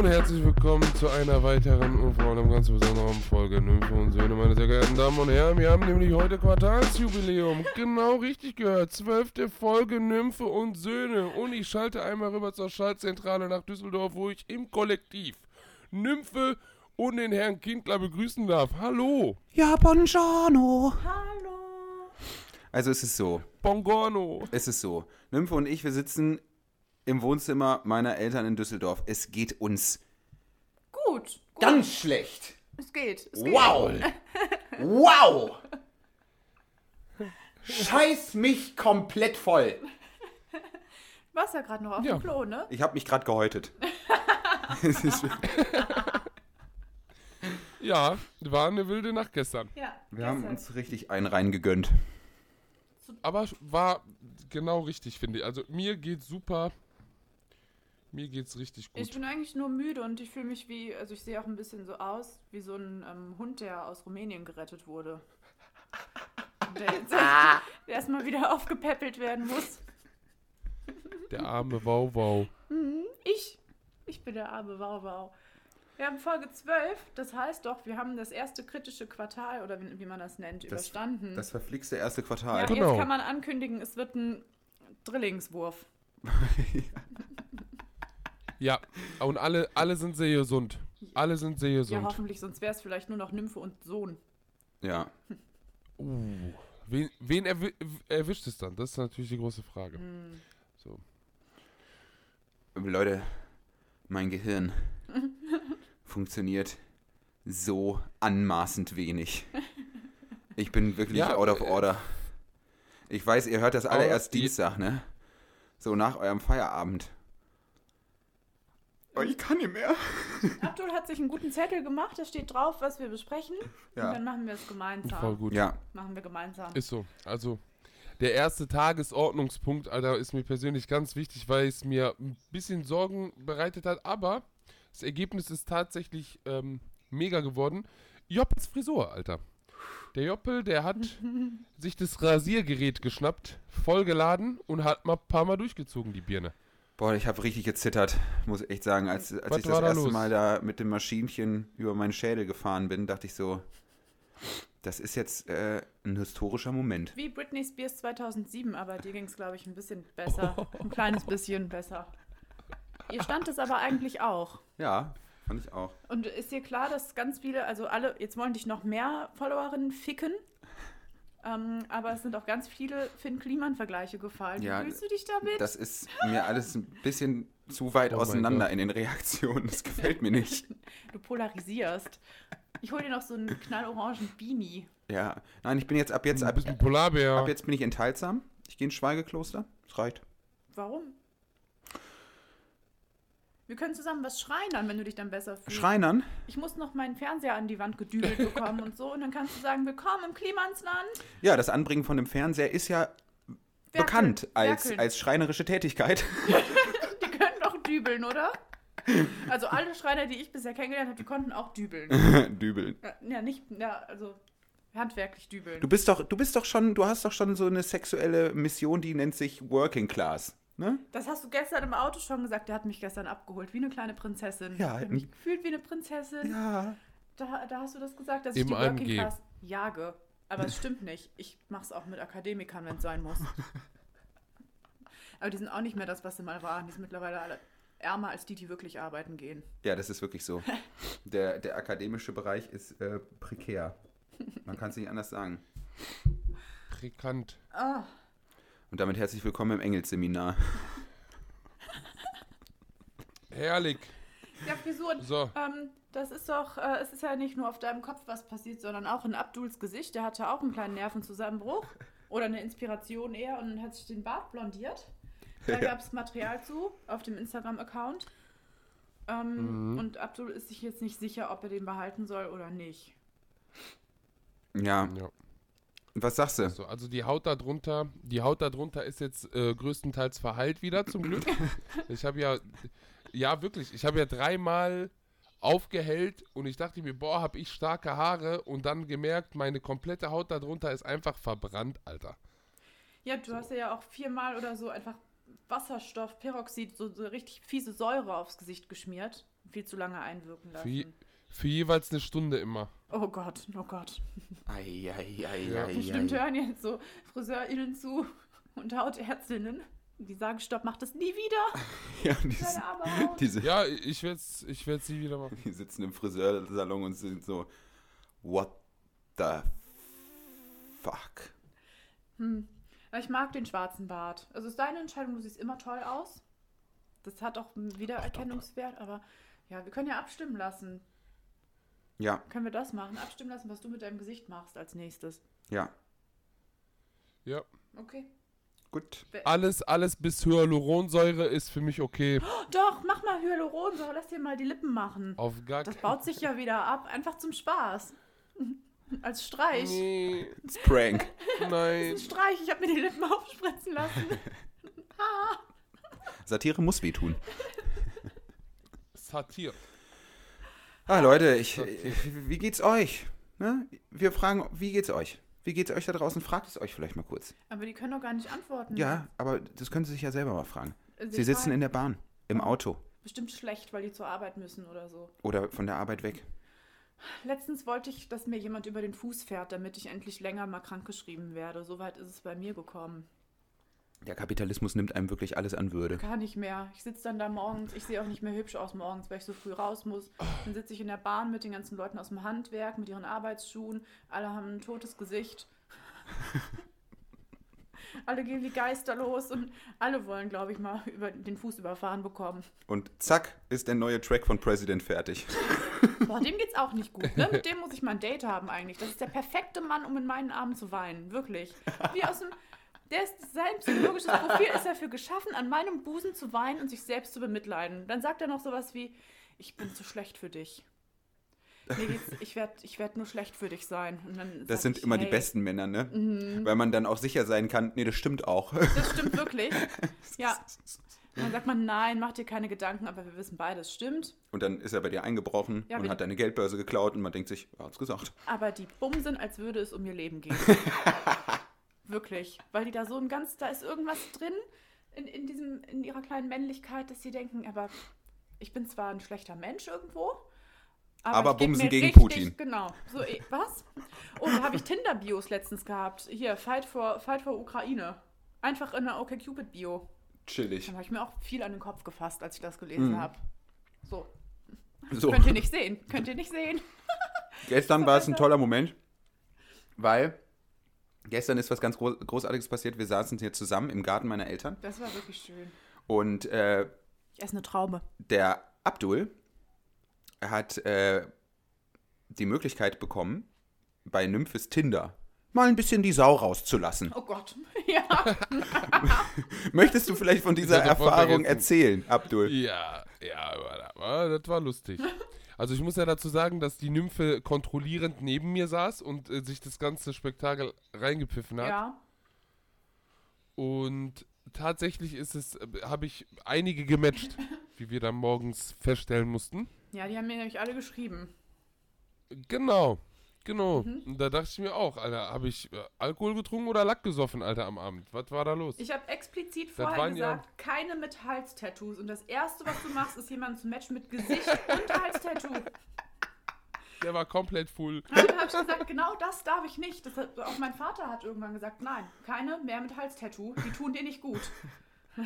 und herzlich willkommen zu einer weiteren und vor allem ganz besonderen Folge Nymphe und Söhne, meine sehr geehrten Damen und Herren. Wir haben nämlich heute Quartalsjubiläum. Genau richtig gehört. Zwölfte Folge Nymphe und Söhne. Und ich schalte einmal rüber zur Schaltzentrale nach Düsseldorf, wo ich im Kollektiv Nymphe und den Herrn Kindler begrüßen darf. Hallo. Ja, buongiorno. Hallo. Also es ist so, Bongorno. es ist so. Nymphe und ich, wir sitzen im Wohnzimmer meiner Eltern in Düsseldorf. Es geht uns Gut. gut. ganz schlecht. Es geht. Es geht. Wow. Wow. Scheiß mich komplett voll. Du warst ja gerade noch auf Ja. dem Klo, ne? Ich habe mich gerade gehäutet. Es ist- Ja, war eine wilde Nacht gestern. Ja. wir haben gestern. uns richtig einen reingegönnt. Aber war genau richtig, finde ich. Also mir geht's super. Mir geht's richtig gut. Ich bin eigentlich nur müde und ich fühle mich wie, also ich sehe auch ein bisschen so aus, wie so ein ähm, Hund, der aus Rumänien gerettet wurde. Der jetzt der erstmal wieder aufgepäppelt werden muss. Der arme Wauwau. Ich, ich bin der arme Wauwau. Wir haben Folge 12, das heißt doch, wir haben das erste kritische Quartal, oder wie, wie man das nennt, Das- überstanden. Das verflixte erste ja, Quartal. Genau. jetzt kann man ankündigen, es wird ein Drillingswurf. Ja, und alle, alle sind sehr gesund. Alle sind sehr Ja, hoffentlich, sonst wäre es vielleicht nur noch Nymphe und Sohn. Ja. uh, wen wen erwi erwischt es dann? Das ist natürlich die große Frage. Hm. So. Leute, mein Gehirn funktioniert so anmaßend wenig. Ich bin wirklich Ja, out of äh, order. Ich weiß, ihr hört das alle erst die- Dienstag, ne? So nach eurem Feierabend. Oh, ich kann nicht mehr. Abdul hat sich einen guten Zettel gemacht, da steht drauf, was wir besprechen. Und dann Ja. machen wir es gemeinsam. Voll gut. Ja, Machen wir gemeinsam. Ist so. Also, der erste Tagesordnungspunkt, Alter, ist mir persönlich ganz wichtig, weil es mir ein bisschen Sorgen bereitet hat. Aber das Ergebnis ist tatsächlich ähm, mega geworden. Joppels Frisur, Alter. Der Joppel, der hat sich das Rasiergerät geschnappt, vollgeladen und hat mal ein paar Mal durchgezogen, die Birne. Boah, ich habe richtig gezittert, muss ich echt sagen. Als, als Was ich das da erste los? Mal da mit dem Maschinchen über meinen Schädel gefahren bin, dachte ich so, das ist jetzt äh, ein historischer Moment. Wie Britney Spears 2007, aber dir ging es, glaube ich, ein bisschen besser. Ein kleines bisschen besser. Ihr stand es aber eigentlich auch. Ja, fand ich auch. Und ist dir klar, dass ganz viele, also alle, jetzt wollen dich noch mehr Followerinnen ficken, ähm, aber es sind auch ganz viele Finn Kliman-Vergleiche gefallen. Ja, Wie fühlst du dich damit? Das ist mir alles ein bisschen zu weit Oh auseinander in den Reaktionen. Das gefällt mir nicht. Du polarisierst. Ich hol dir noch so einen knallorangen Beanie. Ja. Nein, ich bin jetzt ab jetzt, ab, ein Polarbär. ab jetzt bin ich enthaltsam. Ich gehe ins Schweigekloster. Das reicht. Warum? Wir können zusammen was schreinern, wenn du dich dann besser fühlst. Schreinern? Ich muss noch meinen Fernseher an die Wand gedübelt bekommen und so. Und dann kannst du sagen, willkommen im Klimansland. Ja, das Anbringen von dem Fernseher ist ja Werkeln, bekannt als, werkeln. als schreinerische Tätigkeit. Die können doch dübeln, oder? Also alle Schreiner, die ich bisher kennengelernt habe, die konnten auch dübeln. Dübeln. Ja, Ja, nicht, ja, also handwerklich dübeln. Du bist doch, du bist doch schon, du hast doch schon so eine sexuelle Mission, die nennt sich Working Class. Ne? Das hast du gestern im Auto schon gesagt. Der hat mich gestern abgeholt, wie eine kleine Prinzessin. Ja, ich hab ein- mich gefühlt wie eine Prinzessin. Ja. Da, da hast du das gesagt, dass ich Im die Working AMG. Class jage. Aber es stimmt nicht. Ich mach's auch mit Akademikern, wenn es sein muss. Aber die sind auch nicht mehr das, was sie mal waren. Die sind mittlerweile alle ärmer als die, die wirklich arbeiten gehen. Ja, das ist wirklich so. Der, der akademische Bereich ist äh, prekär. Man kann es nicht anders sagen. Prekant. Ah, Und damit herzlich willkommen im Engelsseminar. Herrlich. ja, Frisuren. So. Ähm, das ist doch, äh, es ist ja nicht nur auf deinem Kopf was passiert, sondern auch in Abduls Gesicht. Der hatte auch einen kleinen Nervenzusammenbruch oder eine Inspiration eher und hat sich den Bart blondiert. Da Ja. gab es Material zu auf dem Instagram-Account. Ähm, Mhm. Und Abdul ist sich jetzt nicht sicher, ob er den behalten soll oder nicht. Ja, Ja. Was sagst du? So, also die Haut darunter, die Haut darunter ist jetzt äh, größtenteils verheilt wieder, zum Glück. ich habe ja, ja wirklich, ich habe ja dreimal aufgehellt und ich dachte mir, boah, habe ich starke Haare und dann gemerkt, meine komplette Haut darunter ist einfach verbrannt, Alter. Ja, du hast ja auch viermal oder so einfach Wasserstoff, Peroxid, so, so richtig fiese Säure aufs Gesicht geschmiert. viel zu lange einwirken lassen. Für jeweils eine Stunde immer. Oh Gott, oh Gott. Ei, ei, ei, Ja. ei, Bestimmt ei. hören jetzt so FriseurInnen zu und Hautärztinnen. Die sagen, stopp, mach das nie wieder. Ja, die, Deine arme Haut. diese, Ja, ich werde es ich werd's nie wieder machen. die sitzen im Friseursalon und sind so, what the fuck? Hm. Ich mag den schwarzen Bart. Also ist deine Entscheidung, du siehst immer toll aus. Das hat auch einen Wiedererkennungswert, aber ja, wir können ja abstimmen lassen. Ja, Können wir das machen? Abstimmen lassen, was du mit deinem Gesicht machst als nächstes. ja, Ja. Okay. gut. Alles, alles bis Hyaluronsäure ist für mich okay. Doch, mach mal Hyaluronsäure, lass dir mal die Lippen machen. Auf gar Das baut sich ja wieder ab, einfach zum Spaß. Als Streich. Nee, Das ist Prank. nein. Ein Streich, ich habe mir die Lippen aufspritzen lassen. Satire muss wehtun. Satir. Ah, Leute, ich, wie geht's euch? Ne? Wir fragen, wie geht's euch? Wie geht's euch da draußen? Fragt es euch vielleicht mal kurz. Aber die können doch gar nicht antworten. Ja, aber das können Sie sich ja selber mal fragen. Also Sie ich sitzen in der Bahn, im Auto bestimmt schlecht, weil die zur Arbeit müssen oder so. oder von der Arbeit weg. Letztens wollte ich, dass mir jemand über den Fuß fährt, damit ich endlich länger mal krankgeschrieben werde. Soweit ist es bei mir gekommen. Der Kapitalismus nimmt einem wirklich alles an Würde. Gar nicht mehr. Ich sitze dann da morgens, ich sehe auch nicht mehr hübsch aus morgens, weil ich so früh raus muss. Dann sitze ich in der Bahn mit den ganzen Leuten aus dem Handwerk, mit ihren Arbeitsschuhen. Alle haben ein totes Gesicht. alle gehen wie Geister los und alle wollen, glaube ich, mal über den Fuß überfahren bekommen. Und zack, ist der neue Track von President fertig. Boah, dem geht's auch nicht gut. Ne? Mit dem muss ich mal ein Date haben eigentlich. Das ist der perfekte Mann, um in meinen Armen zu weinen. Wirklich. Wie aus dem. Der ist, sein psychologisches Profil ist dafür geschaffen, an meinem Busen zu weinen und sich selbst zu bemitleiden. Dann sagt er noch sowas wie: Ich bin zu schlecht für dich. Geht's, ich werde ich werd nur schlecht für dich sein. Das sind ich, immer die hey, besten Männer, ne? Mhm. Weil man dann auch sicher sein kann, nee, das stimmt auch. Das stimmt wirklich. Ja. Und dann sagt man: Nein, mach dir keine Gedanken, aber wir wissen beide, es stimmt. Und dann ist er bei dir eingebrochen Ja, und hat deine Geldbörse geklaut und man denkt sich, er hat's gesagt. Aber die bumsen, als würde es um ihr Leben gehen. Wirklich. Weil die da so ein ganz, da ist irgendwas drin in, in, diesem, in ihrer kleinen Männlichkeit, dass sie denken, aber ich bin zwar ein schlechter Mensch irgendwo, Aber ich geb bumsen gegen richtig, Putin. Genau. So, eh, was? Oh, da habe ich Tinder-Bios letztens gehabt. Hier, Fight for, Fight for Ukraine. Einfach in einer OkCupid-Bio. Chillig. Dann habe ich mir auch viel an den Kopf gefasst, als ich das gelesen Mhm. habe. So, So, könnt ihr nicht sehen. Könnt ihr nicht sehen. gestern war es ein toller Moment, weil gestern ist was ganz Groß Großartiges passiert. Wir saßen hier zusammen im Garten meiner Eltern Das war wirklich schön. und äh, Ich esse eine Traube. der Abdul hat äh, die Möglichkeit bekommen, bei Nymphes Tinder mal ein bisschen die Sau rauszulassen. Oh Gott. Ja. Möchtest du vielleicht von dieser Erfahrung erzählen, Abdul? Ja, ja, das war lustig. Also ich muss ja dazu sagen, dass die Nymphe kontrollierend neben mir saß und äh, sich das ganze Spektakel reingepfiffen hat. ja. Und tatsächlich ist es, äh, habe ich einige gematcht, wie wir dann morgens feststellen mussten. Ja, die haben mir nämlich alle geschrieben. Genau, genau. Mhm. Und da dachte ich mir auch, Alter, habe ich äh, Alkohol getrunken oder Lack gesoffen, Alter, am Abend? Was war da los? Ich habe explizit vorher waren ja- gesagt, keine mit Halstattoos. Und das Erste, was du machst, ist jemanden zu matchen mit Gesicht und Halstattoo. Der war komplett full. Und dann habe ich gesagt, genau das darf ich nicht. Das hat, auch mein Vater hat irgendwann gesagt, nein, keine mehr mit Halstattoo. Die tun dir nicht gut.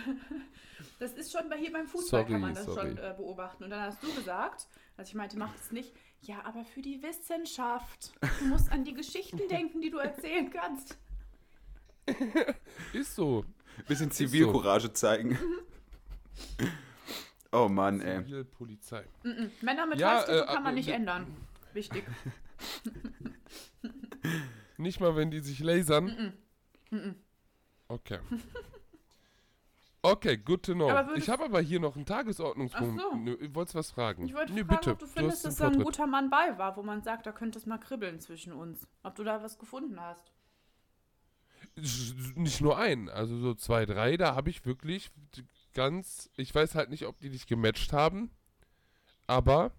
Das ist schon bei hier beim Fußball Sorry, kann man das sorry. schon äh, beobachten. Und dann hast du gesagt, als ich meinte, mach das nicht. Ja, aber für die Wissenschaft. Du musst an die Geschichten denken, die du erzählen kannst. Ist so. Bisschen Zivilcourage zeigen. Oh Mann, ey. Zivilpolizei. Mm-mm. Männer mit Ja, äh, kann man äh, nicht äh, ändern. Wichtig. Nicht mal, wenn die sich lasern. Okay. Okay, good to know. Ich habe aber hier noch einen Tagesordnungspunkt. Ach so. Nö, Wolltest du was fragen? Ich wollte Nö, fragen, bitte. ob du findest, den dass da ein guter Mann bei war, wo man sagt, da könnte es mal kribbeln zwischen uns. Ob du da was gefunden hast. Nicht nur einen, also so zwei, drei, da habe ich wirklich ganz, ich weiß halt nicht, ob die dich gematcht haben, aber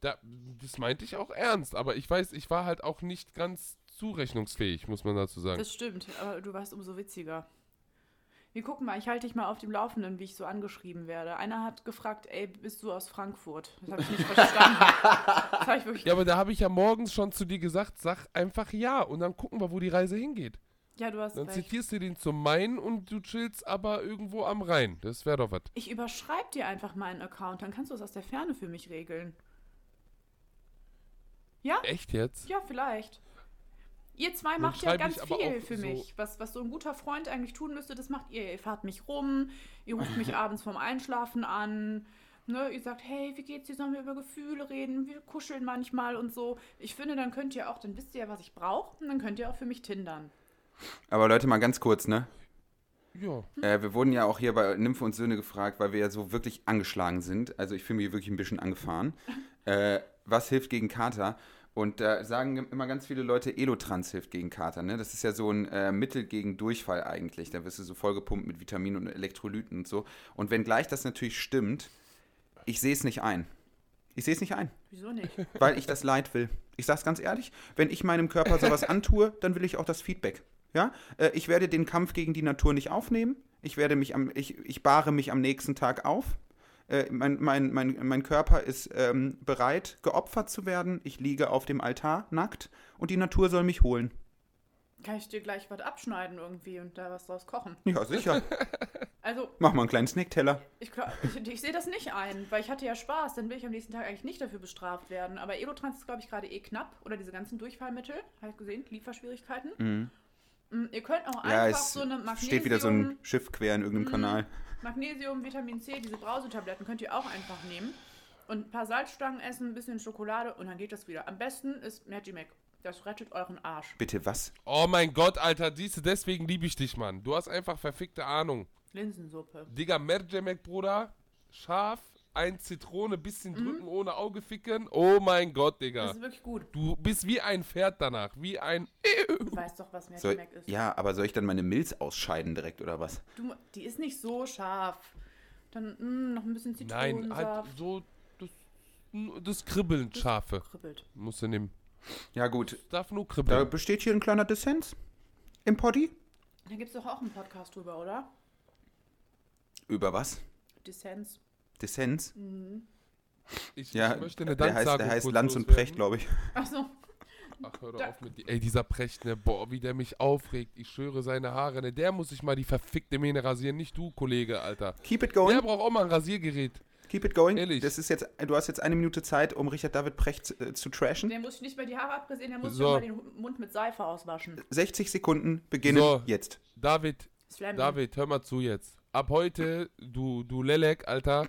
da, das meinte ich auch ernst, aber ich weiß, ich war halt auch nicht ganz zurechnungsfähig, muss man dazu sagen. Das stimmt, aber du warst umso witziger. Wir gucken mal, ich halte dich mal auf dem Laufenden, wie ich so angeschrieben werde. Einer hat gefragt, ey, bist du aus Frankfurt? Das habe ich nicht verstanden. das ich wirklich. Ja, aber da habe ich ja morgens schon zu dir gesagt, sag einfach ja und dann gucken wir, wo die Reise hingeht. Ja, du hast Dann recht. zitierst du den zum Main und du chillst aber irgendwo am Rhein. Das wäre doch was. Ich überschreibe dir einfach meinen Account, dann kannst du es aus der Ferne für mich regeln. Ja? Echt jetzt? Ja, vielleicht. Ihr zwei macht ja ganz viel für so- mich. Was, was so ein guter Freund eigentlich tun müsste, das macht ihr. Ihr fahrt mich rum, ihr ruft mich abends vorm Einschlafen an. Ne, ihr sagt, hey, wie geht's dir? Sollen wir über Gefühle reden? Wir kuscheln manchmal und so. Ich finde, dann könnt ihr auch, dann wisst ihr ja, was ich brauche. Und dann könnt ihr auch für mich tindern. Aber Leute, mal ganz kurz, ne? Ja. Äh, wir wurden ja auch hier bei Nymphe und Söhne gefragt, weil wir ja so wirklich angeschlagen sind. Also ich fühle mich wirklich ein bisschen angefahren. Äh, was hilft gegen Kater? Und da sagen immer ganz viele Leute, Elotrans hilft gegen Kater. Ne? Das ist ja so ein äh, Mittel gegen Durchfall eigentlich. Da wirst du so vollgepumpt mit Vitaminen und Elektrolyten und so. Und wenngleich das natürlich stimmt, ich sehe es nicht ein. Ich sehe es nicht ein, Wieso nicht? weil ich das Leid will. Ich sag's ganz ehrlich, wenn ich meinem Körper sowas antue, dann will ich auch das Feedback. Ja? Äh, ich werde den Kampf gegen die Natur nicht aufnehmen. Ich werde mich am, ich, ich bahre mich am nächsten Tag auf. Äh, mein, mein, mein, mein Körper ist ähm, bereit, geopfert zu werden. Ich liege auf dem Altar nackt und die Natur soll mich holen. Kann ich dir gleich was abschneiden irgendwie und da was draus kochen? Ja, sicher. Also, Mach mal einen kleinen Snackteller. Ich, ich, ich sehe das nicht ein, weil ich hatte ja Spaß, dann will ich am nächsten Tag eigentlich nicht dafür bestraft werden. Aber Elotrans ist, glaube ich, gerade eh knapp. Oder diese ganzen Durchfallmittel, habe ich gesehen, Lieferschwierigkeiten. Mhm. Mm, Ihr könnt auch Ja, einfach es so eine Magnesium, steht wieder so ein Schiff quer in irgendeinem Mhm. Kanal. Magnesium, Vitamin C, diese Brausetabletten könnt ihr auch einfach nehmen. Und ein paar Salzstangen essen, ein bisschen Schokolade und dann geht das wieder. Am besten ist Magimac. Das rettet euren Arsch. Bitte was? Oh mein Gott, Alter, siehst du, deswegen liebe ich dich, Mann. Du hast einfach verfickte Ahnung. Linsensuppe. Digga, Merjemek, Bruder. Scharf, ein Zitrone, bisschen drücken, ohne Auge ficken. Oh mein Gott, Digga. Das ist wirklich gut. Du bist wie ein Pferd danach. Wie ein. Du weißt doch, was Magimac ist. ja, aber soll ich dann meine Milz ausscheiden direkt oder was? Du, die ist nicht so scharf. Dann mm, noch ein bisschen Nein, Zitronensaft. halt so. Das, das Kribbeln, Schafe. Kribbelt. Musst du nehmen. Ja gut, Darf nur da kribbeln. besteht hier ein kleiner Dissens im Poddy. Da gibt es doch auch einen Podcast drüber, oder? Über was? Dissens. Dissens? Ich, Ja, ich möchte eine der heißt, der heißt Lanz und. Precht, glaube ich. Achso. Ach, hör doch Da- auf mit die, Ey, dieser Precht, ne? Boah, wie der mich aufregt. Ich schwöre seine Haare, ne? Der muss sich mal die verfickte Mähne rasieren, nicht du, Kollege, Alter. Keep it Der going. braucht auch mal ein Rasiergerät. Keep it going. Ehrlich. Das ist jetzt, du hast jetzt eine Minute Zeit, um Richard David Precht äh, zu trashen. Der muss nicht mehr die Haare abgesehen, der muss So. so. mal den Mund mit Seife auswaschen. 60 Sekunden beginnen So. jetzt. David, Slam. David, hör mal zu jetzt. Ab heute, du, du Lelek, Alter,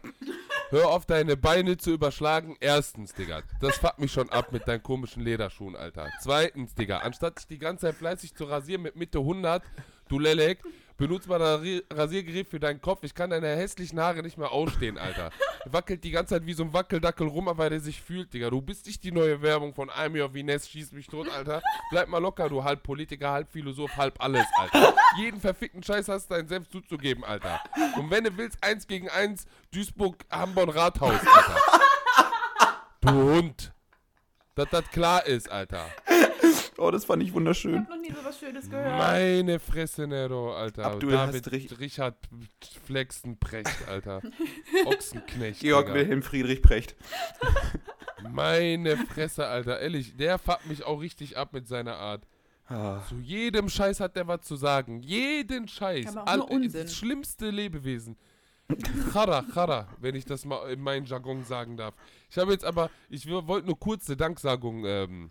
hör auf deine Beine zu überschlagen. Erstens, Digga, das fuckt mich schon ab mit deinen komischen Lederschuhen, Alter. Zweitens, Digga, anstatt dich die ganze Zeit fleißig zu rasieren mit Mitte 100, du Lelek, benutz mal das Rasiergerät für deinen Kopf. Ich kann deine hässlichen Haare nicht mehr ausstehen, Alter. Wackelt die ganze Zeit wie so ein Wackeldackel rum, aber der sich fühlt, Digga. Du bist nicht die neue Werbung von I'm Your Vines, schieß mich tot, Alter. Bleib mal locker, du halb Politiker, halb Philosoph, halb alles, Alter. Jeden verfickten Scheiß hast du dein Selbst zuzugeben, Alter. Und wenn du willst, eins gegen eins, Duisburg, Hamburg, Rathaus, Alter. Du Hund. Dass das klar ist, Alter. Oh, das fand ich Ich wunderschön. hab noch nie sowas Schönes gehört. Meine Fresse, Nero, Alter. Abdul, hast David recht. Richard Flexenprecht, Alter. Ochsenknecht. Georg Digga. Wilhelm Friedrich Precht. Meine Fresse, Alter. Ehrlich, der fuckt mich auch richtig ab mit seiner Art. Ah. Zu jedem Scheiß hat der was zu sagen. Jeden Scheiß. Aber auch nur Unsinn. Das schlimmste Lebewesen. Chara, Chara, wenn ich das mal in meinen Jargon sagen darf. Ich habe jetzt aber, ich wollte nur kurze Danksagung ähm,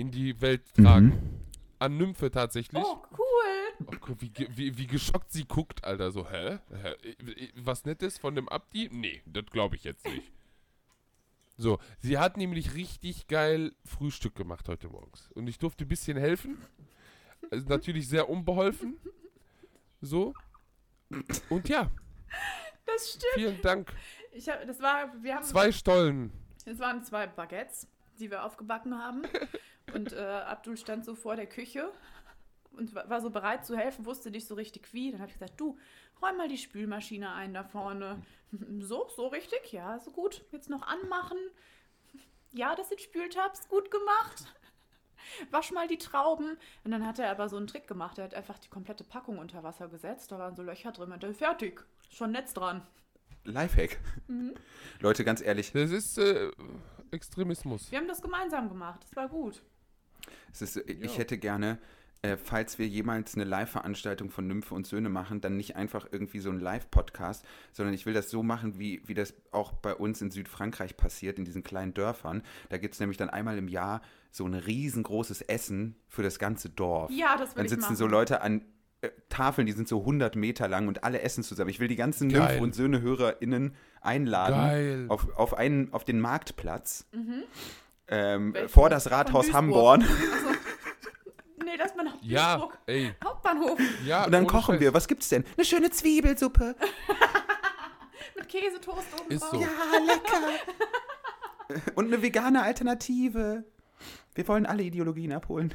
in die Welt tragen. An Nymphe tatsächlich. Oh, cool. Oh, guck, wie, wie, wie geschockt sie guckt, Alter. So, hä? hä? Was Nettes von dem Abdi? Nee, das glaube ich jetzt nicht. So, sie hat nämlich richtig geil Frühstück gemacht heute morgens. Und ich durfte ein bisschen helfen. Also natürlich sehr unbeholfen. So. Und ja, Das stimmt. vielen Dank. Ich hab, das war, wir haben, Zwei Stollen. es waren zwei Baguettes, die wir aufgebacken haben. Und äh, Abdul stand so vor der Küche und wa- war so bereit zu helfen, wusste nicht so richtig wie. Dann habe ich gesagt, du, räum mal die Spülmaschine ein da vorne. So, so richtig? Ja, so gut. Jetzt noch anmachen. Ja, das sind Spültabs gut gemacht. wasch mal die Trauben. Und dann hat er aber so einen Trick gemacht. Er hat einfach die komplette Packung unter Wasser gesetzt. Da waren so Löcher drin. Und dann fertig. Schon Netz dran. Lifehack. Mhm. Leute, ganz ehrlich, Das ist äh, Extremismus. Wir haben das gemeinsam gemacht. Das war gut. Es ist, ich Ja. hätte gerne, äh, falls wir jemals eine Live-Veranstaltung von Nymphe und Söhne machen, dann nicht einfach irgendwie so ein Live-Podcast, sondern ich will das so machen, wie, wie das auch bei uns in Südfrankreich passiert, in diesen kleinen Dörfern. Da gibt es nämlich dann einmal im Jahr so ein riesengroßes Essen für das ganze Dorf. Ja, das will Dann ich sitzen machen. so Leute an äh, Tafeln, die sind so 100 Meter lang und alle essen zusammen. Ich will die ganzen Geil. Nymphe und Söhne-HörerInnen einladen Geil. auf, auf, einen, auf den Marktplatz Mhm. Welchen? vor das Rathaus. Hamborn. Nee, das ist mein Ja, Duisburg. ey. Hauptbahnhof. Ja, Und dann kochen Scheiß. wir. Was gibt's denn? Eine schöne Zwiebelsuppe. Mit Käsetoast oben Ist drauf. so. Ja, lecker. Und eine vegane Alternative. Wir wollen alle Ideologien abholen.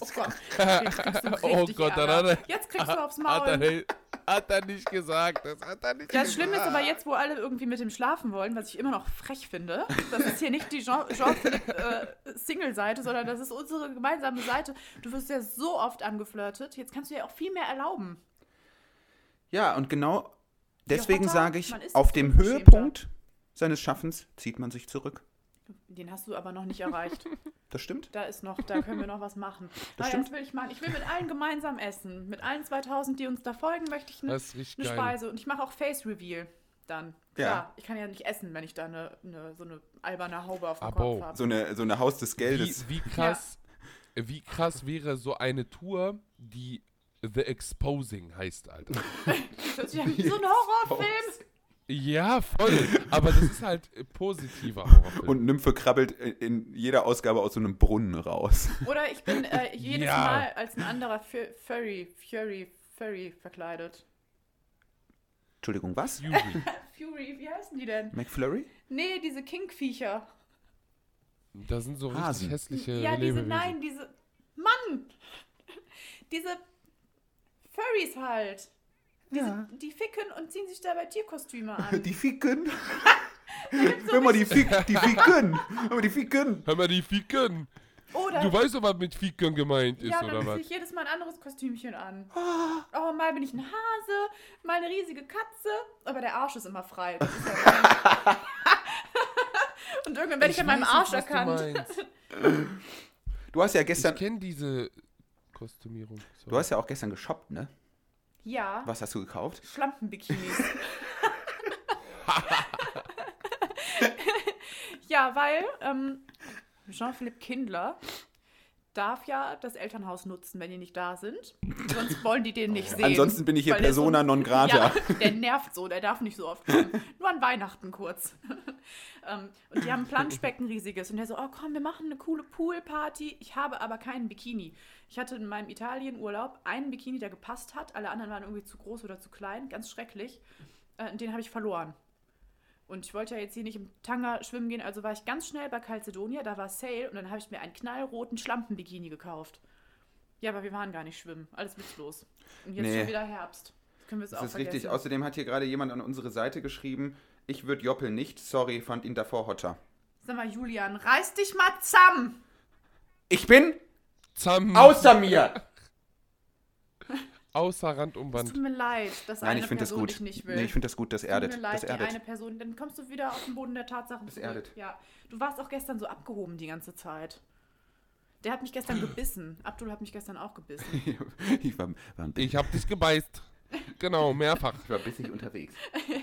Oh Gott. Jetzt kriegst du Oh Gott, Jetzt kriegst du aufs Maul. Hat er nicht gesagt. Das hat er nicht Das gesagt. Schlimme ist aber jetzt, wo alle irgendwie mit dem schlafen wollen, was ich immer noch frech finde. Das ist hier nicht die Jean- Jean-Philippe-Single-Seite, sondern das ist unsere gemeinsame Seite. Du wirst ja so oft angeflirtet. Jetzt kannst du ja auch viel mehr erlauben. Ja, und genau deswegen Hotter, sage ich, auf dem. Höhepunkt seines Schaffens zieht man sich zurück. Den hast du aber noch nicht erreicht. Das stimmt. Da ist noch, da können wir noch was machen. Das Nein, stimmt. das will ich machen. Ich will mit allen gemeinsam essen. Mit allen 2000, die uns da folgen, möchte ich eine, ist eine. Speise. Und ich mache auch Face Reveal dann. Ja. Klar, ich kann ja nicht essen, wenn ich da eine, eine, so eine alberne Haube auf dem Abo. Kopf habe. So eine, so eine Haus des Geldes. Wie, wie krass, wie krass wäre so eine Tour, die The Exposing heißt, Alter. Das sich an wie so ein Horrorfilm. Ja, voll. Aber das ist halt äh, positiver Horrorfilm. Und Nymphe krabbelt in- in jeder Ausgabe aus so einem Brunnen raus. Oder ich bin äh, jedes Ja. Mal als ein anderer Fu- Furry, Fury, Furry verkleidet. Entschuldigung, was? Fury. Fury, wie heißen die denn? McFlurry? Nee, diese Kinkviecher. Da sind so richtig Hasen. hässliche ja, diese, Lebewesen. nein, diese. Mann! Diese Furries halt. Diese, Ja. Die ficken und ziehen sich dabei Tierkostüme an. Die Ficken. Hör mal, die, Fick, die Ficken. Hör mal, die Ficken. Hör mal, die Ficken. Oder Du weißt doch, was mit Ficken gemeint ist, ja, oder dann was? ziehe ich jedes Mal ein anderes Kostümchen an. Oh, mal bin ich ein Hase, mal eine riesige Katze, aber der Arsch ist immer frei. Ist ja und irgendwann werde ich, an meinem Arsch nicht, du erkannt. meinst. Du hast ja Ich gestern, kenne diese Kostümierung. So. du hast ja auch gestern geshoppt, ne? Ja, Was hast du gekauft? Schlampenbikinis. ja, weil ähm, Jean-Philippe Kindler darf ja das Elternhaus nutzen, wenn die nicht da sind. Sonst wollen die den nicht sehen. Ansonsten bin ich hier Persona so, non grata. Ja, der nervt so, der darf nicht so oft kommen. Nur an Weihnachten kurz. ähm, und die haben ein Planschbecken riesiges. Und der so, oh komm, wir machen eine coole Poolparty. Ich habe aber keinen Bikini. Ich hatte in meinem Italienurlaub einen Bikini, der gepasst hat. Alle anderen waren irgendwie zu groß oder zu klein. Ganz schrecklich. Äh, den habe ich verloren. Und ich wollte ja jetzt hier nicht im Tanga schwimmen gehen, also war ich ganz schnell bei Calcedonia, da war Sale und dann habe ich mir einen knallroten Schlampenbikini gekauft. Ja, aber wir waren gar nicht schwimmen, alles witzlos. Und jetzt Nee. schon wieder Herbst. Das können wir es Das auch ist vergessen. richtig. Außerdem hat hier gerade jemand an unsere Seite geschrieben, ich würde Joppel nicht, sorry, fand ihn davor hotter. Sag mal, Julian, reiß dich mal zusammen! Ich bin Zam außer mir. außer Rand um Es Band. tut mir leid, dass Nein, eine ich finde das Person gut. dich nicht will. Nee, ich finde das gut, das Tut erdet. mir leid, Das die erdet. eine Person, dann kommst du wieder auf den Boden der Tatsachen Das zurück. erdet. Ja, du warst auch gestern so abgehoben die ganze Zeit. Der hat mich gestern gebissen. Abdul hat mich gestern auch gebissen. ich war, war ein bisschen Ich hab dich gebeißt. Genau, mehrfach. ich war bissig unterwegs.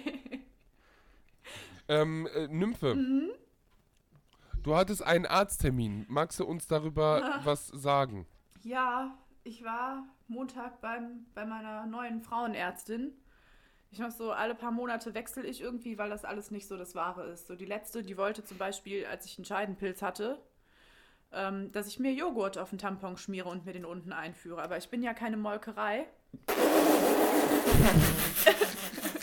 Ähm, äh, Nymphe. Mhm. Du hattest einen Arzttermin. Magst du uns darüber was sagen? Ja, ich war Montag beim, bei meiner neuen Frauenärztin. Ich mach so, alle paar Monate wechsle ich irgendwie, weil das alles nicht so das Wahre ist. So die letzte, die wollte zum Beispiel, als ich einen Scheidenpilz hatte, ähm, dass ich mir Joghurt auf den Tampon schmiere und mir den unten einführe. Aber ich bin ja keine Molkerei.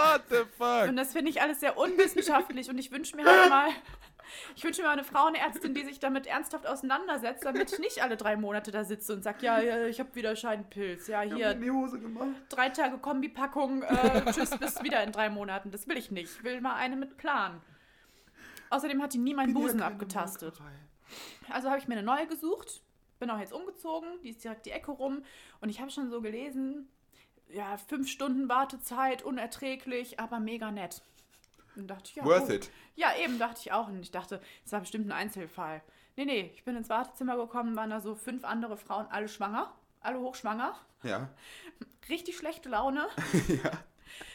What the fuck? Und das finde ich alles sehr unwissenschaftlich und ich wünsche mir halt mal, ich wünsche mir mal eine Frauenärztin, die sich damit ernsthaft auseinandersetzt, damit ich nicht alle drei Monate da sitze und sage, ja, ja, ich habe wieder Scheidenpilz, ja, hier, die Hose gemacht. drei Tage Kombipackung, äh, tschüss, bis wieder in drei Monaten. Das will ich nicht. Ich will mal eine mit Plan. Außerdem hat die nie meinen Busen abgetastet. Also habe ich mir eine neue gesucht, bin auch jetzt umgezogen, die ist direkt die Ecke rum und ich habe schon so gelesen, ja, fünf Stunden Wartezeit, unerträglich, aber mega nett. Und dachte ich, ja, Worth oh. it. Ja, eben, dachte ich auch. Und ich dachte, das war bestimmt ein Einzelfall. Nee, nee, ich bin ins Wartezimmer gekommen, waren da so fünf andere Frauen, alle schwanger, alle hochschwanger, Ja. richtig schlechte Laune. ja.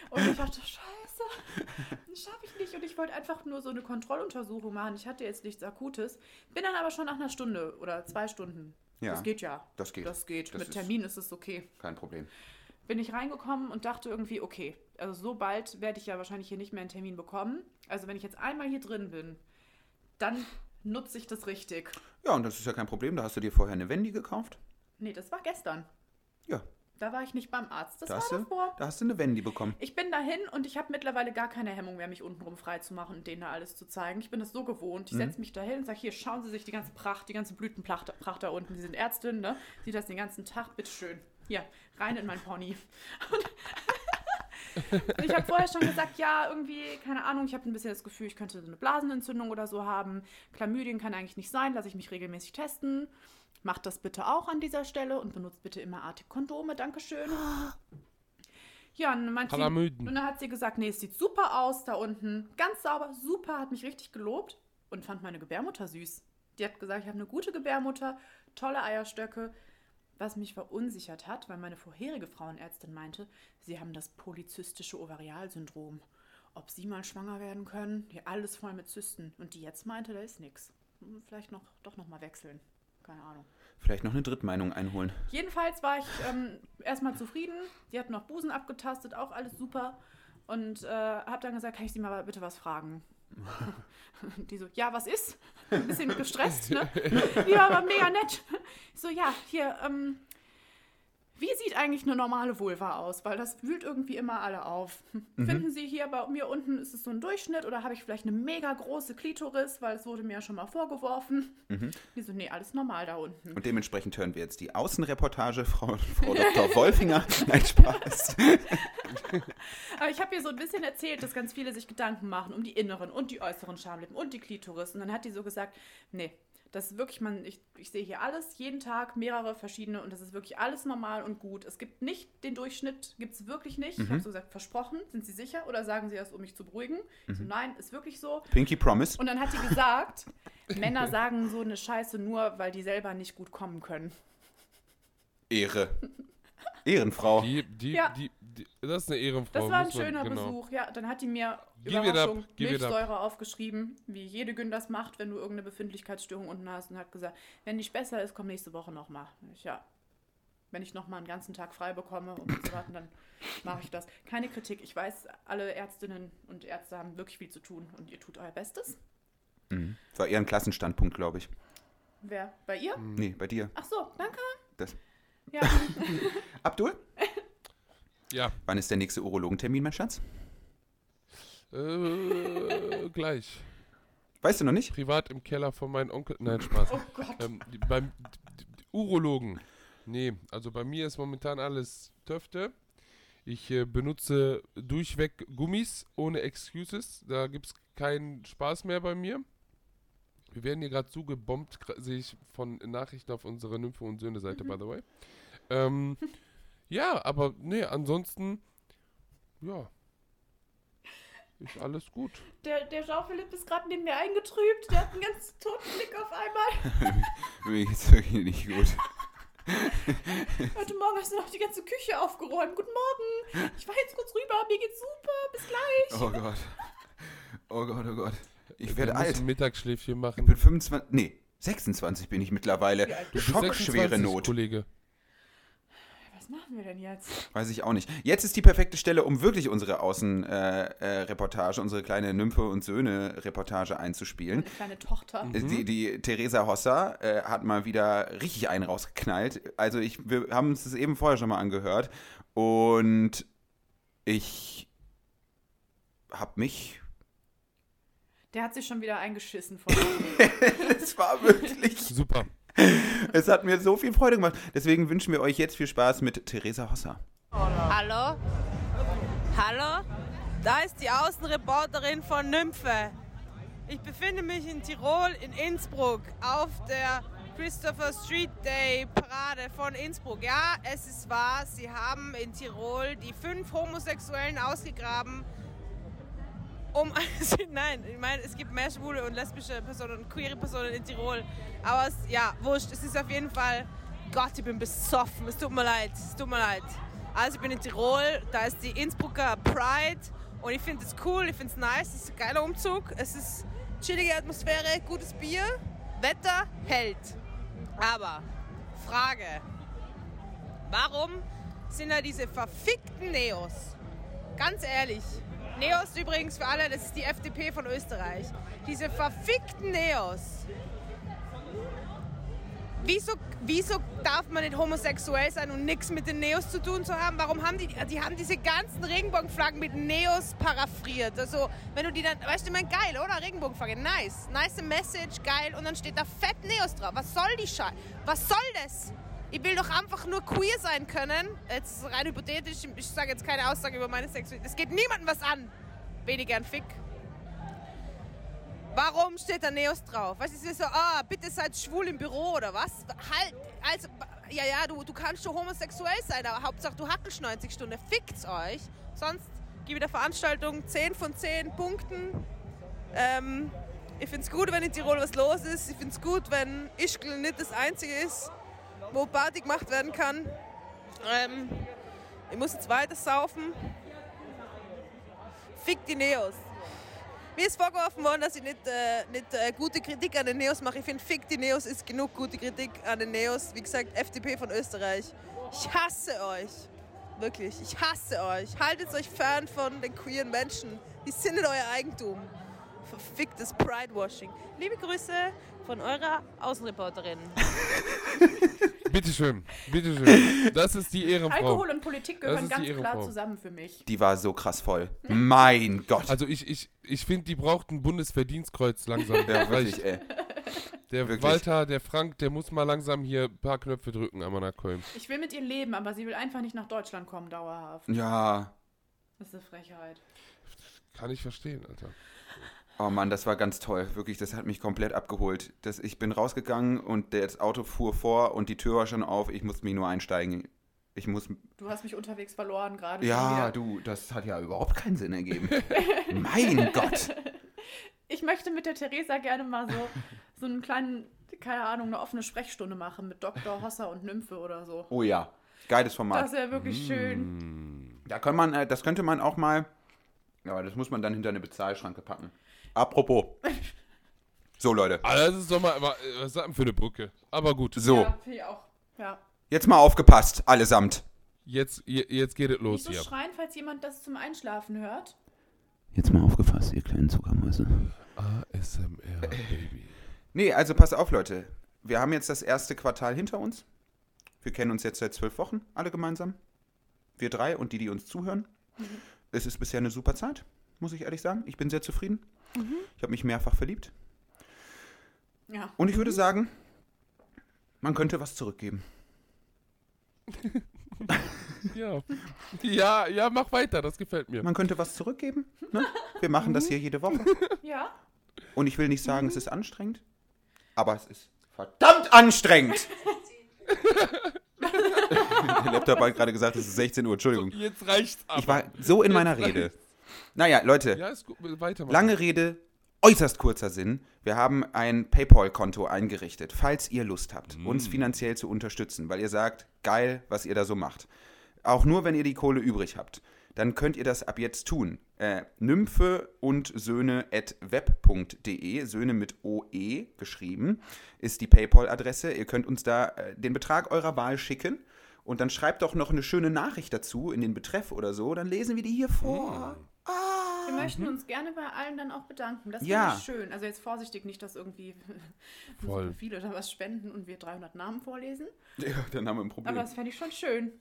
Und ich dachte, scheiße, das schaffe ich nicht. Und ich wollte einfach nur so eine Kontrolluntersuchung machen. Ich hatte jetzt nichts Akutes. Bin dann aber schon nach einer Stunde oder zwei Stunden. Ja. Das geht ja. Das geht. Das geht. Das Mit Termin ist es okay. Kein Problem. Bin ich reingekommen und dachte irgendwie, okay, also so bald werde ich ja wahrscheinlich hier nicht mehr einen Termin bekommen. Also wenn ich jetzt einmal hier drin bin, dann nutze ich das richtig. Ja, und das ist ja kein Problem. Da hast du dir vorher eine Wendy gekauft. Nee, das war gestern. Ja. Da war ich nicht beim Arzt. Das Da war hast, du, davor. da hast du eine Wendy bekommen. Ich bin dahin und ich habe mittlerweile gar keine Hemmung mehr, mich untenrum frei zu machen und denen da alles zu zeigen. Ich bin das so gewohnt. Ich setze mich dahin und sage, hier, schauen Sie sich die ganze Pracht, die ganze Blütenpracht Pracht da unten. Sie sind Ärztin, ne? Sieht das den ganzen Tag, bitteschön. Hier, rein in mein Pony. Und ich habe vorher schon gesagt, ja, irgendwie, keine Ahnung, ich habe ein bisschen das Gefühl, ich könnte so eine Blasenentzündung oder so haben. Chlamydien kann eigentlich nicht sein, lasse ich mich regelmäßig testen. Macht das bitte auch an dieser Stelle und benutzt bitte immer Artig-Kondome, Dankeschön. Ja, und dann, meint sie, Palamöden. und dann hat sie gesagt, nee, es sieht super aus da unten. Ganz sauber, super, hat mich richtig gelobt und fand meine Gebärmutter süß. Die hat gesagt, ich habe eine gute Gebärmutter, tolle Eierstöcke. Was mich verunsichert hat, weil meine vorherige Frauenärztin meinte, sie haben das polyzystische Ovarialsyndrom. Ob sie mal schwanger werden können, hier alles voll mit Zysten. Und die jetzt meinte, da ist nichts. Vielleicht noch, doch noch mal wechseln. Keine Ahnung. Vielleicht noch eine Drittmeinung einholen. Jedenfalls war ich ähm, erstmal zufrieden. Die hat noch Busen abgetastet, auch alles super. Und äh, habe dann gesagt, kann ich Sie mal bitte was fragen? Die so, ja, was ist? Ein bisschen gestresst, ne? Ja, aber mega nett. Ich so, ja, hier, ähm, wie sieht eigentlich eine normale Vulva aus? Weil das wühlt irgendwie immer alle auf. Finden Sie hier bei mir unten, ist es so ein Durchschnitt oder habe ich vielleicht eine mega große Klitoris? Weil es wurde mir ja schon mal vorgeworfen. Die so, nee, alles normal da unten. Und dementsprechend hören wir jetzt die Außenreportage, Frau, Frau Dr. Wolfinger. Nein, Spaß. Aber ich habe ihr so ein bisschen erzählt, dass ganz viele sich Gedanken machen um die inneren und die äußeren Schamlippen und die Klitoris. Und dann hat die so gesagt, nee, das ist wirklich, man, ich, ich sehe hier alles, jeden Tag mehrere verschiedene und das ist wirklich alles normal und gut. Es gibt nicht den Durchschnitt, gibt es wirklich nicht. Ich habe so gesagt, versprochen, sind Sie sicher oder sagen Sie das, um mich zu beruhigen? Ich so, nein, ist wirklich so. Pinky Promise. Und dann hat die gesagt, Männer sagen so eine Scheiße nur, weil die selber nicht gut kommen können. Ehre. Ehrenfrau. Die, die, Ja. die, die, das ist eine Ehrenfrau. Das war ein muss man- schöner genau. Besuch. Ja, dann hat die mir Give it up, Überraschung give it up. Milchsäure aufgeschrieben, wie jede Gün das macht, wenn du irgendeine Befindlichkeitsstörung unten hast und hat gesagt, wenn nicht besser ist, komm nächste Woche nochmal. Ich, ja, wenn ich nochmal einen ganzen Tag frei bekomme, um zu warten, dann mache ich das. Keine Kritik. Ich weiß, alle Ärztinnen und Ärzte haben wirklich viel zu tun und ihr tut euer Bestes. Mhm. War eher ein Klassenstandpunkt, glaube ich. Wer? Bei ihr? Mhm. Nee, bei dir. Ach so, danke. Das. Ja, Abdul, Ja, wann ist der nächste Urologentermin, mein Schatz? Äh, gleich. Weißt du noch nicht? Privat im Keller von meinem Onkel. Nein, Spaß. oh Gott. Ähm, die, beim die, die Urologen. Nee, also bei mir ist momentan alles Töfte. Ich äh, benutze durchweg Gummis ohne Excuses. Da gibt es keinen Spaß mehr bei mir. Wir werden hier gerade zugebombt, sehe ich von Nachrichten auf unserer Nymphe und Söhne-Seite, by the way. Ähm, ja, aber nee, ansonsten, ja, ist alles gut. Der, der Jean-Philippe ist gerade neben mir eingetrübt. Der hat einen ganz toten Blick auf einmal. Mir geht's wirklich nicht gut. Heute Morgen hast du noch die ganze Küche aufgeräumt. Guten Morgen. Ich war jetzt kurz rüber. Mir geht's super. Bis gleich. Oh Gott. Oh Gott, oh Gott. Ich Wir werde alt. ein Mittagsschläfchen machen. Ich bin 25, nee, 26 bin ich mittlerweile. Bist Schockschwere 26, Not. Kollege. Was machen wir denn jetzt? Weiß ich auch nicht. Jetzt ist die perfekte Stelle, um wirklich unsere Außenreportage, äh, Reportage, unsere kleine Nymphe und Söhne-Reportage einzuspielen. Meine kleine Tochter. Äh, Die, die Theresa Hossa äh, hat mal wieder richtig einen rausgeknallt. Also ich, wir haben uns das eben vorher schon mal angehört und ich habe mich, Der hat sich schon wieder eingeschissen vor es war wirklich, Super. es hat mir so viel Freude gemacht. Deswegen wünschen wir euch jetzt viel Spaß mit Theresa Hossa. Hallo? Hallo? Da ist die Außenreporterin von Nymphe. Ich befinde mich in Tirol, in Innsbruck, auf der Christopher Street Day Parade von Innsbruck. Ja, es ist wahr, sie haben in Tirol die fünf Homosexuellen ausgegraben. Um, nein, ich meine, es gibt mehr schwule und lesbische Personen und queere Personen in Tirol. Aber es, ja, wurscht, es ist auf jeden Fall, Gott, ich bin besoffen, es tut mir leid, es tut mir leid. Also ich bin in Tirol, da ist die Innsbrucker Pride. Und ich finde es cool, ich finde es nice, es ist ein geiler Umzug, es ist chillige Atmosphäre, gutes Bier, Wetter hält. Aber, Frage, warum sind da diese verfickten Neos? Ganz ehrlich, Neos übrigens für alle, das ist die FDP von Österreich. Diese verfickten Neos. Wieso, wieso darf man nicht homosexuell sein und nichts mit den Neos zu tun zu haben? Warum haben die, die haben diese ganzen Regenbogenflaggen mit Neos paraphriert? Also, wenn du die dann, weißt du, ich meine, geil, oder? Regenbogenflagge, nice. Nice Message, geil. Und dann steht da fett Neos drauf. Was soll die Scheiße? Was soll das? Ich will doch einfach nur queer sein können. Jetzt rein hypothetisch, ich sage jetzt keine Aussage über meine Sexualität. Es geht niemandem was an. Weniger ein Fick. Warum steht da Neos drauf? Was ist so, ah, bitte seid schwul im Büro oder was? Halt, also, ja, ja, du, du kannst schon homosexuell sein, aber Hauptsache du hackelst 90 Stunden. Fickt's euch. Sonst gebe ich der Veranstaltung 10 von 10 Punkten. Ähm, ich find's gut, wenn in Tirol was los ist. Ich find's gut, wenn Ischgl nicht das Einzige ist, wo Party gemacht werden kann. Ähm, ich muss jetzt weiter saufen. Fick die Neos. Mir ist vorgeworfen worden, dass ich nicht, äh, nicht äh, gute Kritik an den Neos mache. Ich finde, Fick die Neos ist genug gute Kritik an den Neos. Wie gesagt, FDP von Österreich. Ich hasse euch. Wirklich, ich hasse euch. Haltet euch fern von den queeren Menschen. Die sind nicht euer Eigentum. Verficktes Pride-Washing. Liebe Grüße von eurer Außenreporterin. Bitteschön, bitteschön. Das ist die Ehrenfrau. Alkohol und Politik gehören ganz klar zusammen für mich. Die war so krass voll. Mein Gott. Also ich, ich, ich finde, die braucht ein Bundesverdienstkreuz langsam. ja, wirklich, ey. Der wirklich. Walter, der Frank, der muss mal langsam hier ein paar Knöpfe drücken am Köln. Ich will mit ihr leben, aber sie will einfach nicht nach Deutschland kommen, dauerhaft. Ja. Das ist eine Frechheit. Kann ich verstehen, Alter. Oh Mann, das war ganz toll. Wirklich, das hat mich komplett abgeholt. Das, ich bin rausgegangen und das Auto fuhr vor und die Tür war schon auf. Ich musste mich nur einsteigen. Ich muss. Du hast mich unterwegs verloren gerade. Ja, du, das hat ja überhaupt keinen Sinn ergeben. mein Gott. Ich möchte mit der Theresa gerne mal so, so einen kleinen, keine Ahnung, eine offene Sprechstunde machen mit Dr. Hosser und Nymphe oder so. Oh ja. Geiles Format. Das wäre wirklich Mm. schön. Da kann man, äh, das könnte man auch mal. Aber das muss man dann hinter eine Bezahlschranke packen. Apropos. So, Leute. Ah, das ist doch mal, aber, äh, was ist das denn für eine Brücke? Aber gut, So, Ja, ich auch. Ja. jetzt mal aufgepasst, allesamt. jetzt, je- jetzt geht es Nicht los so hier. schreien, falls jemand das zum Einschlafen hört. Jetzt mal aufgepasst, ihr kleinen Zuckermäuse. ASMR, Baby. Nee, also pass auf, Leute. Wir haben jetzt das erste Quartal hinter uns. Wir kennen uns jetzt seit zwölf Wochen, alle gemeinsam. Wir drei und die, die uns zuhören. Es ist bisher eine super Zeit, muss ich ehrlich sagen. Ich bin sehr zufrieden. Ich habe mich mehrfach verliebt. Ja. Und ich würde sagen, man könnte was zurückgeben. Ja. ja, ja, mach weiter, das gefällt mir. Man könnte was zurückgeben. Ne? Wir machen das hier jede Woche. Ja. Und ich will nicht sagen, es ist anstrengend, aber es ist verdammt anstrengend. Der Laptop hat gerade gesagt, es ist 16 Uhr, Entschuldigung. Jetzt reicht's aber. Ich war so in meiner Rede. Naja, Leute, Ja, ist gut, weiter. lange Rede, äußerst kurzer Sinn. Wir haben ein PayPal-Konto eingerichtet, falls ihr Lust habt, uns finanziell zu unterstützen, weil ihr sagt, geil, was ihr da so macht. Auch nur, wenn ihr die Kohle übrig habt. Dann könnt ihr das ab jetzt tun. Äh, Nymphe und Söhne at web.de, Söhne mit OE geschrieben, ist die PayPal-Adresse. Ihr könnt uns da äh, den Betrag eurer Wahl schicken und dann schreibt doch noch eine schöne Nachricht dazu in den Betreff oder so. Dann lesen wir die hier vor. Wir möchten uns gerne bei allen dann auch bedanken. Das Mhm. Ja. finde ich schön. Also jetzt vorsichtig, nicht, dass irgendwie Voll. viele da was spenden und wir 300 Namen vorlesen. Ja, dann haben wir ein Problem. Aber das fände ich schon schön.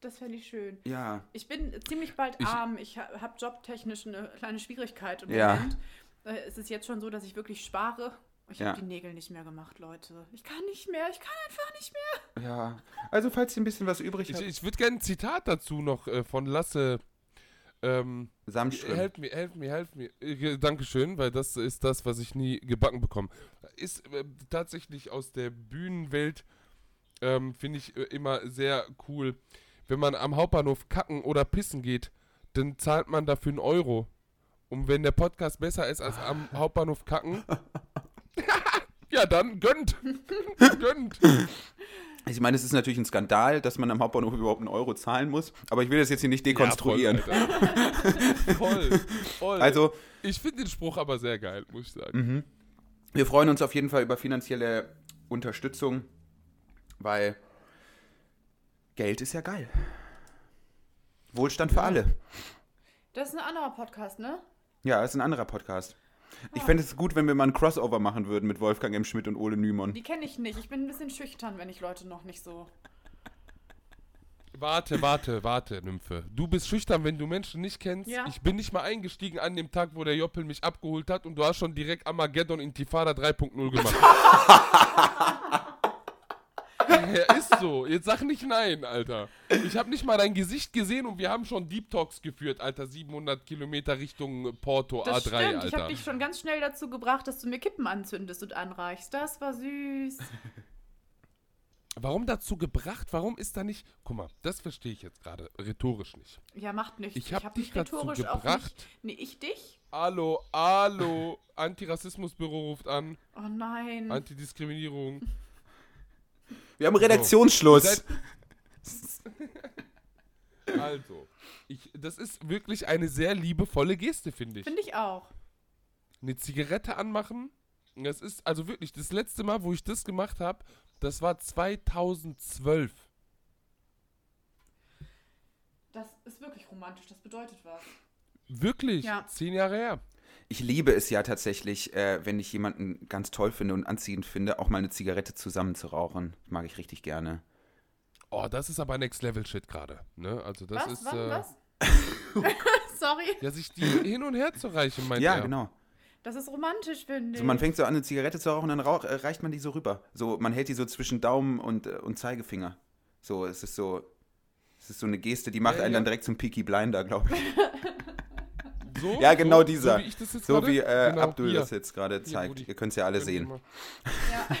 Das fände ich schön. ja. Ich bin ziemlich bald Ich- arm. Ich ha habe jobtechnisch eine kleine Schwierigkeit im Ja. Moment. Äh, Es ist jetzt schon so, dass ich wirklich spare. Ich Ja. habe die Nägel nicht mehr gemacht, Leute. Ich kann nicht mehr. Ich kann einfach nicht mehr. Ja, also falls ihr ein bisschen was übrig Ich, habt. ich würde gerne ein Zitat dazu noch äh, von Lasse Ähm, Samtschwimmen. helft mir, helft mir, helft mir. Äh, Dankeschön, weil das ist das, was ich nie gebacken bekomme. Ist äh, tatsächlich aus der Bühnenwelt, ähm, finde ich äh, immer sehr cool. Wenn man am Hauptbahnhof kacken oder pissen geht, dann zahlt man dafür einen Euro. Und wenn der Podcast besser ist als am Hauptbahnhof kacken, ja, dann gönnt. gönnt. Ich meine, es ist natürlich ein Skandal, dass man am Hauptbahnhof überhaupt einen Euro zahlen muss, aber ich will das jetzt hier nicht dekonstruieren. Ja, voll, voll, voll. also, ich finde den Spruch aber sehr geil, muss ich sagen. mhm. wir freuen uns auf jeden Fall über finanzielle Unterstützung, weil Geld ist ja geil. Wohlstand für alle. Das ist ein anderer Podcast, ne? Ja, ist ein anderer Podcast. Ich fände es gut, wenn wir mal ein Crossover machen würden mit Wolfgang M. Schmidt und Ole Nymon. Die kenne ich nicht. Ich bin ein bisschen schüchtern, wenn ich Leute noch nicht so. Warte, warte, warte, Nymphe. Du bist schüchtern, wenn du Menschen nicht kennst. Ja. Ich bin nicht mal eingestiegen an dem Tag, wo der Joppel mich abgeholt hat und du hast schon direkt Armageddon Intifada 3.0 gemacht. ja, ist so. Jetzt sag nicht nein, Alter. Ich habe nicht mal dein Gesicht gesehen und wir haben schon Deep Talks geführt, Alter. 700 Kilometer Richtung Porto Das A3, stimmt. Ich Alter. habe dich schon ganz schnell dazu gebracht, dass du mir Kippen anzündest und anreichst. Das war süß. Warum dazu gebracht? Warum ist da nicht. Guck mal, das verstehe ich jetzt gerade rhetorisch nicht. Ja, macht nichts. Ich hab hab dich mich dazu rhetorisch auch gebracht. Nicht, nee, ich dich? Hallo, hallo. Antirassismusbüro ruft an. Oh nein. Antidiskriminierung. Wir haben Redaktionsschluss. Seid- Also, ich, das ist wirklich eine sehr liebevolle Geste, finde ich. Finde ich auch. Eine Zigarette anmachen. Das ist, also wirklich, das letzte Mal, wo ich das gemacht habe, das war 2012. Das ist wirklich romantisch. Das bedeutet was. Wirklich, Ja. zehn Jahre her. Ich liebe es ja tatsächlich, äh, wenn ich jemanden ganz toll finde und anziehend finde, auch mal eine Zigarette zusammen zu rauchen. Mag ich richtig gerne. Oh, das ist aber Next Level Shit gerade. Ne? Also das was? ist, Wann, äh, was? Sorry. ja, sich die hin und her zu reichen, meint ja, er. genau. Das ist romantisch, finde ich. So, man fängt so an, eine Zigarette zu rauchen, dann rauch, äh, reicht man die so rüber. So, man hält die so zwischen Daumen und, äh, und Zeigefinger. So, es ist so, es ist so eine Geste, die macht Ja, einen ja. dann direkt zum Peaky Blinder, glaube ich. So, Ja, genau so, dieser. So wie ich das jetzt So gerade- wie äh, genau, Abdul hier. das jetzt gerade Hier, zeigt. Rudi. Ihr könnt es ja alle Könnt sehen. ja.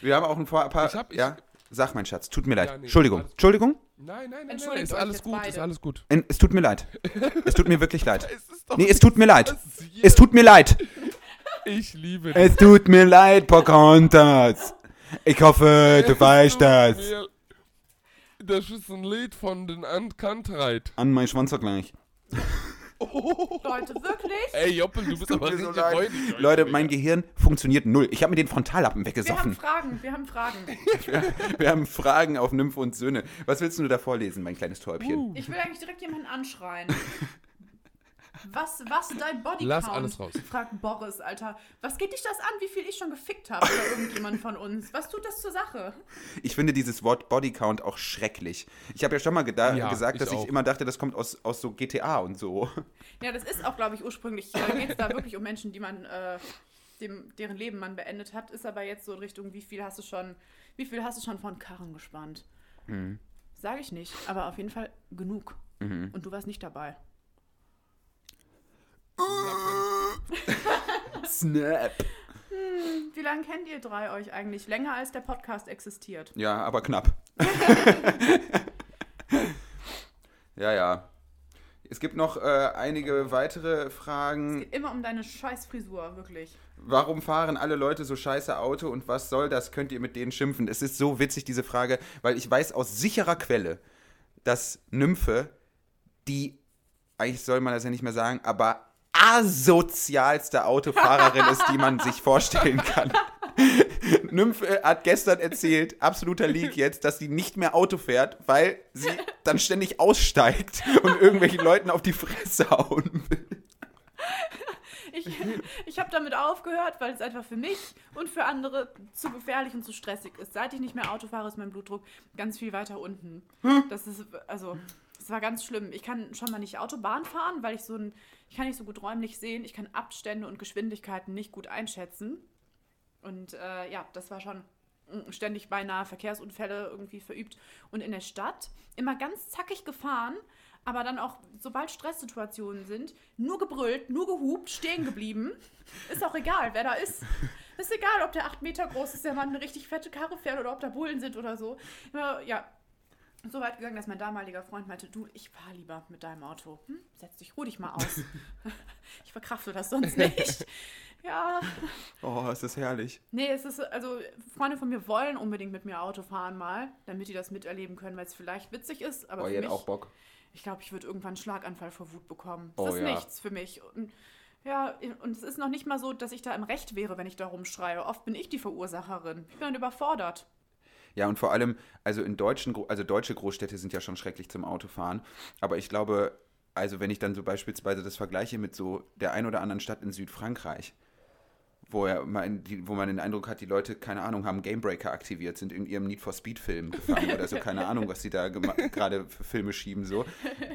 Wir haben auch ein paar. paar Ich hab- ich- ja, sag mein Schatz, tut mir leid. Ja, nee, Entschuldigung. Entschuldigung. Nein, nein, nein, nein, ist alles gut, ist beide. alles gut. En- Es tut mir leid. Es tut mir wirklich leid. Ist Nee, es tut mir leid. passiert. Es tut mir leid. Ich liebe dich. Es tut mir leid, Pocahontas. Ich hoffe, du Es weißt das. Das ist ein Lied von den Unkantreit. An mein Leute, wirklich? Ey, Joppel, du bist aber so richtig leid. räudig heute, Leute, mein Gehirn funktioniert null. Ich habe mir den Frontallappen Wir haben weggesoffen. Fragen, wir haben Fragen. Wir haben Fragen auf Nymphe und Söhne. Was willst du da vorlesen, mein kleines Täubchen? Uh, Ich will eigentlich direkt jemanden anschreien. Was, was dein Bodycount? Lass alles raus. Fragt Boris, Alter. Was geht dich das an, wie viel ich schon gefickt habe oder irgendjemand von uns? Was tut das zur Sache? Ich finde dieses Wort Bodycount auch schrecklich. Ich habe ja schon mal Ja, gesagt, ich dass ich auch. immer dachte, das kommt aus, aus so GTA und so. Ja, das ist auch, glaube ich, ursprünglich, äh, geht es da wirklich um Menschen, die man, äh, dem, deren Leben man beendet hat, ist aber jetzt so in Richtung, wie viel hast du schon, wie viel hast du schon von Karren gespannt? Mhm. Sage ich nicht, aber auf jeden Fall genug. Mhm. Und du warst nicht dabei. Snap. Wie lange kennt ihr drei euch eigentlich? Länger als der Podcast existiert. Ja, aber knapp. ja, ja. Es gibt noch äh, einige weitere Fragen. Geht immer um deine scheiß Frisur, wirklich. Warum fahren alle Leute so scheiße Auto und was soll das? Könnt ihr mit denen schimpfen? Es ist so witzig, diese Frage, weil ich weiß aus sicherer Quelle, dass Nymphe die, eigentlich soll man das ja nicht mehr sagen, aber asozialste Autofahrerin ist, die man sich vorstellen kann. Nymphe hat gestern erzählt, absoluter Leak jetzt, dass sie nicht mehr Auto fährt, weil sie dann ständig aussteigt und irgendwelchen Leuten auf die Fresse hauen will. Ich, ich habe damit aufgehört, weil es einfach für mich und für andere zu gefährlich und zu stressig ist. Seit ich nicht mehr Auto fahre, ist mein Blutdruck ganz viel weiter unten. Das ist, also, das war ganz schlimm. Ich kann schon mal nicht Autobahn fahren, weil ich so ein, ich kann nicht so gut räumlich sehen. Ich kann Abstände und Geschwindigkeiten nicht gut einschätzen. Und äh, ja, das war schon mm, ständig beinahe Verkehrsunfälle irgendwie verübt. Und in der Stadt immer ganz zackig gefahren, aber dann auch, sobald Stresssituationen sind, nur gebrüllt, nur gehupt, stehen geblieben. Ist auch egal, wer da ist. Ist egal, ob der 8 Meter groß ist, der Mann eine richtig fette Karre fährt oder ob da Bullen sind oder so. Ja. So weit gegangen, dass mein damaliger Freund meinte, du, ich fahr lieber mit deinem Auto. Hm? Setz dich, ruh dich mal aus. ich verkrafte das sonst nicht. Ja. Oh, ist das herrlich. Nee, es ist, also Freunde von mir wollen unbedingt mit mir Auto fahren mal, damit die das miterleben können, weil es vielleicht witzig ist, aber Oh, für ihr mich, hättet auch Bock. ich glaube, ich würde irgendwann einen Schlaganfall vor Wut bekommen. Das Oh, ist ja. nichts für mich. Und, ja, und es ist noch nicht mal so, dass ich da im Recht wäre, wenn ich da rumschreie. Oft bin ich die Verursacherin. Ich bin dann überfordert. Ja, und vor allem, also in deutschen, also deutsche Großstädte sind ja schon schrecklich zum Autofahren. Aber ich glaube, also wenn ich dann so beispielsweise das vergleiche mit so der ein oder anderen Stadt in Südfrankreich, wo, er die, wo man den Eindruck hat, die Leute, keine Ahnung, haben Gamebreaker aktiviert, sind in ihrem Need for Speed-Film gefangen oder so, keine Ahnung, was sie da gerade für Filme schieben, so.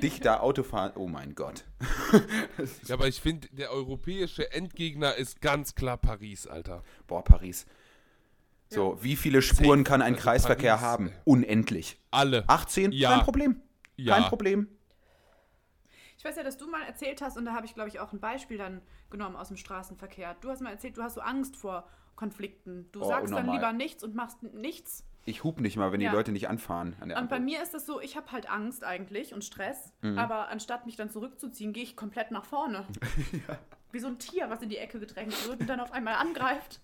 Dich da Autofahren, oh mein Gott. Ja, aber ich finde, der europäische Endgegner ist ganz klar Paris, Alter. Boah, Paris. So, wie viele Spuren kann ein Also Kreisverkehr Paris, haben? Unendlich. Alle. 18? Ja. Kein Problem. Ja. Kein Problem. Ich weiß ja, dass du mal erzählt hast, und da habe ich, glaube ich, auch ein Beispiel dann genommen aus dem Straßenverkehr. Du hast mal erzählt, du hast so Angst vor Konflikten. Du Oh, sagst dann unnormal. lieber nichts und machst nichts. Ich hub nicht mal, wenn Ja. die Leute nicht anfahren. An der Und bei Ampel. mir ist das so, ich habe halt Angst eigentlich und Stress, Mhm. aber anstatt mich dann zurückzuziehen, gehe ich komplett nach vorne. Wie so ein Tier, was in die Ecke gedrängt wird und dann auf einmal angreift.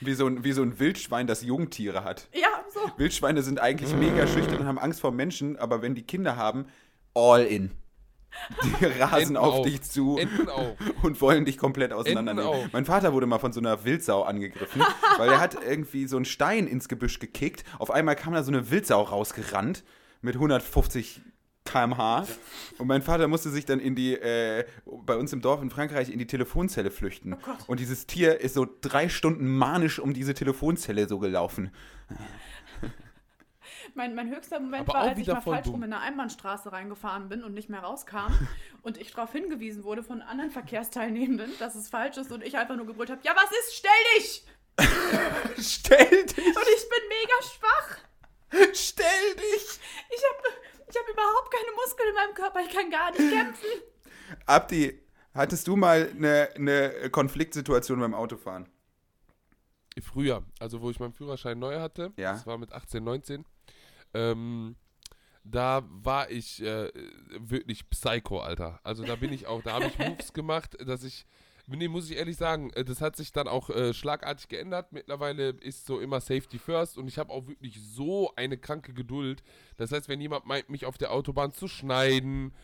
Wie so, ein, wie so ein Wildschwein, das Jungtiere hat. Ja, so. Wildschweine sind eigentlich mega schüchtern und haben Angst vor Menschen, aber wenn die Kinder haben, all in. Die rasen Enten auf dich zu und wollen dich komplett auseinandernehmen. Mein Vater wurde mal von so einer Wildsau angegriffen, weil er hat irgendwie so einen Stein ins Gebüsch gekickt. Auf einmal kam da so eine Wildsau rausgerannt mit 150 km/h. Und mein Vater musste sich dann in die, äh, bei uns im Dorf in Frankreich, in die Telefonzelle flüchten. und dieses Tier ist so drei Stunden manisch um diese Telefonzelle so gelaufen. Mein, mein höchster Moment Aber war, als ich mal falsch rum in eine Einbahnstraße reingefahren bin und nicht mehr rauskam und ich darauf hingewiesen wurde von anderen Verkehrsteilnehmenden, dass es falsch ist und ich einfach nur gebrüllt habe, ja was ist, stell dich! Stell dich! Und ich bin mega schwach. Stell dich! Ich habe ich hab überhaupt keine Muskeln in meinem Körper, ich kann gar nicht kämpfen. Abdi, hattest du mal eine, eine Konfliktsituation beim Autofahren? Früher, also wo ich meinen Führerschein neu hatte, Ja. das war mit 18, 19, ähm, da war ich äh, wirklich Psycho, Alter. Also da bin ich auch, da habe ich Moves gemacht, dass ich, nee, muss ich ehrlich sagen, äh, das hat sich dann auch äh, schlagartig geändert. Mittlerweile ist so immer Safety First und ich habe auch wirklich so eine kranke Geduld. Das heißt, wenn jemand meint, mich auf der Autobahn zu schneiden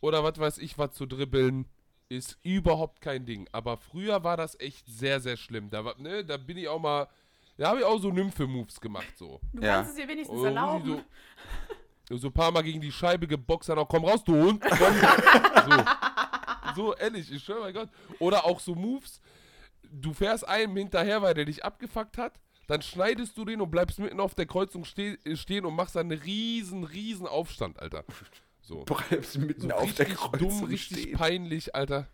oder was weiß ich, was zu dribbeln, ist überhaupt kein Ding. Aber früher war das echt sehr, sehr schlimm. Da, ne, da bin ich auch mal, da habe ich auch so Nymphe-Moves gemacht, so. Du Ja. kannst es dir wenigstens Oh, erlauben. So, so ein paar Mal gegen die Scheibe geboxt, dann auch, komm raus, du Hund. Komm. so. So, ehrlich, ich schwöre, mein Gott. Oder auch so Moves, du fährst einem hinterher, weil der dich abgefuckt hat, dann schneidest du den und bleibst mitten auf der Kreuzung ste stehen und machst dann einen riesen, riesen Aufstand, Alter. So. Bleibst mitten so auf der richtig Kreuzung dumm, richtig stehen. peinlich, Alter.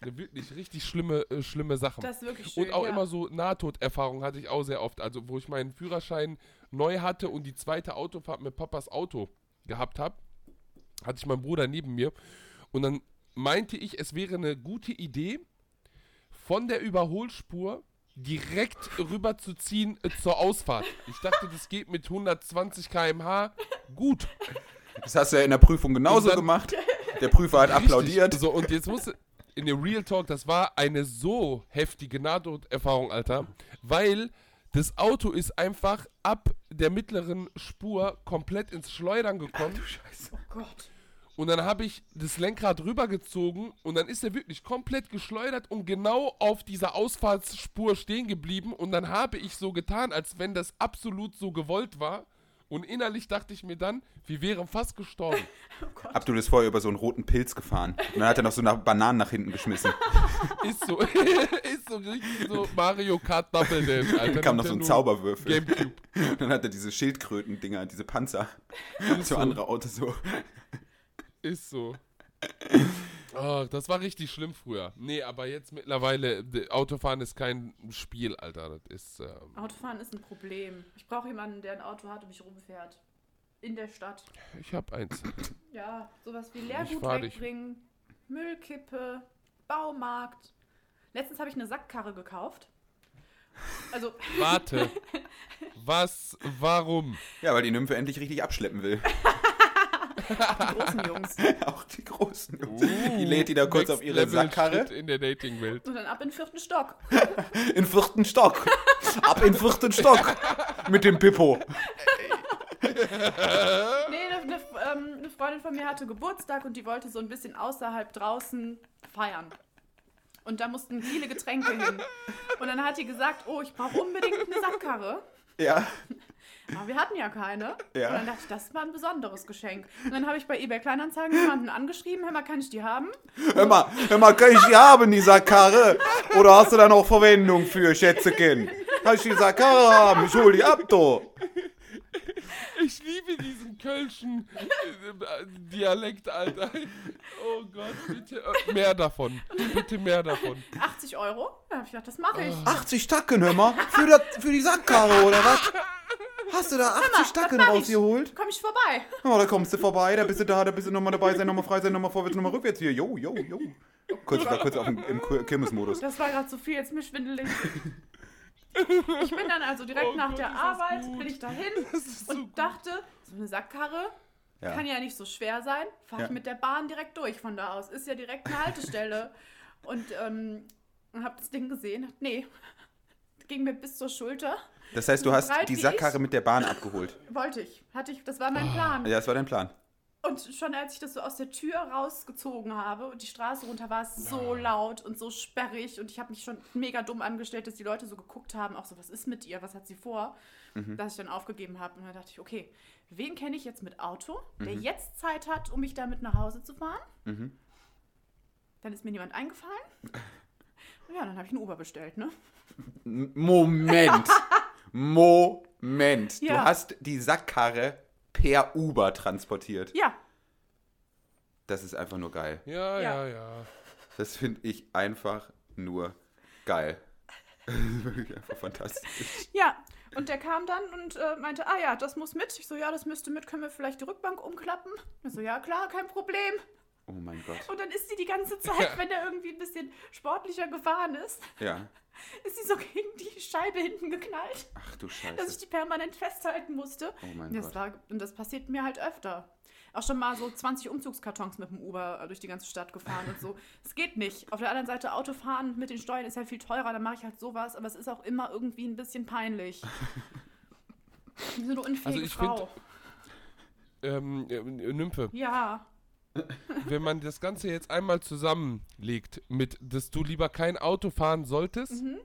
Wirklich richtig schlimme, äh, schlimme Sachen. Das ist wirklich schön. Und auch ja. immer so Nahtoderfahrungen hatte ich auch sehr oft. Also, wo ich meinen Führerschein neu hatte und die zweite Autofahrt mit Papas Auto gehabt habe, hatte ich meinen Bruder neben mir. Und dann meinte ich, es wäre eine gute Idee, von der Überholspur direkt rüber zu ziehen äh, zur Ausfahrt. Ich dachte, das geht mit 120 km/h gut. Das hast du ja in der Prüfung genauso dann- gemacht. Der Prüfer hat applaudiert. Richtig. So, und jetzt musste in dem Real Talk, das war eine so heftige Nahtoderfahrung, Alter, weil das Auto ist einfach ab der mittleren Spur komplett ins Schleudern gekommen. Oh Gott. Und dann habe ich das Lenkrad rübergezogen und dann ist er wirklich komplett geschleudert und genau auf dieser Ausfahrtsspur stehen geblieben. Und dann habe ich so getan, als wenn das absolut so gewollt war. Und innerlich dachte ich mir dann, wir wären fast gestorben. Abdul ist vorher über so einen roten Pilz gefahren. Und dann hat er noch so nach Bananen nach hinten geschmissen. Ist so, ist so richtig so Mario Kart Double Dance, Alter. Dann kam noch so ein Zauberwürfel. Gamecube. Dann hat er diese Schildkröten-Dinger, diese Panzer. Ist so. andere Autos so. Ist so. Oh, das war richtig schlimm früher. Nee, aber jetzt mittlerweile, Autofahren ist kein Spiel, Alter. Das ist, ähm, Autofahren ist ein Problem. Ich brauche jemanden, der ein Auto hat und mich rumfährt. in der Stadt. Ich hab eins. Ja, sowas wie Leergut dich. wegbringen, Müllkippe, Baumarkt. Letztens habe ich eine Sackkarre gekauft. Also, Warte. Was? Warum? Ja, weil die Nymphe endlich richtig abschleppen will. die großen Jungs. Auch die großen Jungs. Die lädt die da kurz auf ihre Sackkarre. In der Dating-Welt. Und dann ab in den vierten Stock. In vierten Stock. Ab in vierten Stock. Mit dem Pippo. Nee, eine, eine, ähm, eine Freundin von mir hatte Geburtstag und die wollte so ein bisschen außerhalb draußen feiern. Und da mussten viele Getränke hin. Und dann hat die gesagt, oh, ich brauche unbedingt eine Sackkarre. Ja. Aber wir hatten ja keine. Ja. Und dann dachte ich, das war ein besonderes Geschenk. Und dann habe ich bei eBay Kleinanzeigen jemanden angeschrieben, hör mal, kann ich die haben? Hör mal, hör mal, kann ich die haben, die Sackkarre? Oder hast du da noch Verwendung für, Schätzekind? Kann ich die Sackkarre haben? Ich hol die ab, du. Ich liebe diesen kölschen äh, Dialekt, Alter. Oh Gott, bitte äh, mehr davon. Bitte mehr davon. 80 Euro? Da habe ich gedacht, das mache ich. 80 Tacken, hör mal. Für, das, für die Sackkarre, oder was? Hast du da 80 das Tacken mach ich. rausgeholt? Komm ich vorbei. Oh, da kommst du vorbei, da bist du da, da bist du nochmal dabei sein, nochmal frei sein, nochmal vorwärts, nochmal rückwärts hier. Jo, jo, jo. Kurz, war kurz auf dem, im Kirmesmodus. Das war gerade zu viel, jetzt mir schwindelig. Ich bin dann also direkt Oh nach Gott, der Arbeit, gut. bin ich dahin Das ist so und dachte, so eine Sackkarre Ja. kann ja nicht so schwer sein. Fahre ich Ja. mit der Bahn direkt durch von da aus. Ist ja direkt eine Haltestelle. und ähm, habe das Ding gesehen. Nee, ging mir bis zur Schulter. Das heißt, du hast die Sackkarre ich. mit der Bahn abgeholt. Wollte ich. Hatte ich. Das war mein Plan. Ja, das war dein Plan. Und schon als ich das so aus der Tür rausgezogen habe und die Straße runter war es so laut und so sperrig und ich habe mich schon mega dumm angestellt, dass die Leute so geguckt haben, auch so, was ist mit ihr, was hat sie vor, dass ich dann aufgegeben habe. Und dann dachte ich, okay, wen kenne ich jetzt mit Auto, der jetzt Zeit hat, um mich damit nach Hause zu fahren? Dann ist mir niemand eingefallen. Ja, dann habe ich einen Uber bestellt, ne? Moment. Moment. Du Ja. hast die Sackkarre per Uber transportiert. Ja, Das ist einfach nur geil. Ja, Ja. ja, ja. Das finde ich einfach nur geil. Wirklich einfach fantastisch. ja. Und der kam dann und äh, meinte, ah ja, das muss mit. Ich so, ja, das müsste mit. Können wir vielleicht die Rückbank umklappen? Ich so, ja, klar, kein Problem. Oh mein Gott. Und dann ist sie die ganze Zeit, wenn er irgendwie ein bisschen sportlicher gefahren ist, Ja. ist sie so gegen die Scheibe hinten geknallt, Ach du dass ich Scheiße. die permanent festhalten musste. Oh mein das, Gott. war, und das passiert mir halt öfter. Auch schon mal so 20 Umzugskartons mit dem Uber durch die ganze Stadt gefahren und so. Es geht nicht. Auf der anderen Seite Autofahren mit den Steuern ist halt viel teurer, dann mache ich halt sowas, aber es ist auch immer irgendwie ein bisschen peinlich. Ich bin so eine unfähige Also ich find- Frau. Ähm, äh, Nymphe, Ja. Wenn man das Ganze jetzt einmal zusammenlegt mit, dass du lieber kein Auto fahren solltest Mhm.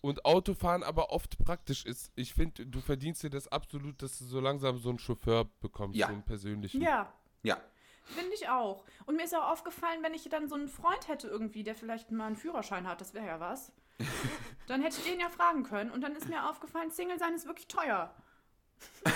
und Autofahren aber oft praktisch ist, ich finde, du verdienst dir das absolut, dass du so langsam so einen Chauffeur bekommst, Ja. so einen persönlichen. Ja. Ja. Finde ich auch. Und mir ist auch aufgefallen, wenn ich dann so einen Freund hätte irgendwie, der vielleicht mal einen Führerschein hat, das wäre ja was, dann hätte ich den ja fragen können. Und dann ist mir aufgefallen, Single sein ist wirklich teuer.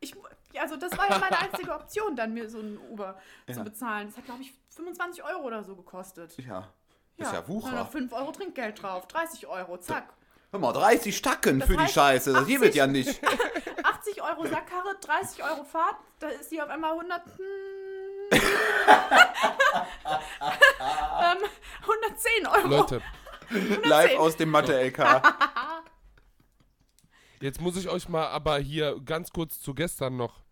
Ich, ja, also das war ja meine einzige Option, dann mir so einen Uber zu Ja. bezahlen. Das hat, glaube ich, 25 Euro oder so gekostet. Ja. Das ist ja Wucher. noch 5 Euro Trinkgeld drauf, 30 Euro, zack. Hör mal, 30 Tacken Das für die Scheiße. Das hier wird 80 ja nicht. 80 Euro Sackkarre, 30 Euro Fahrt, da ist sie auf einmal 100. hm, ähm, 110 Euro. Leute, Live aus dem Mathe-LK. Jetzt muss ich euch mal aber hier ganz kurz zu gestern noch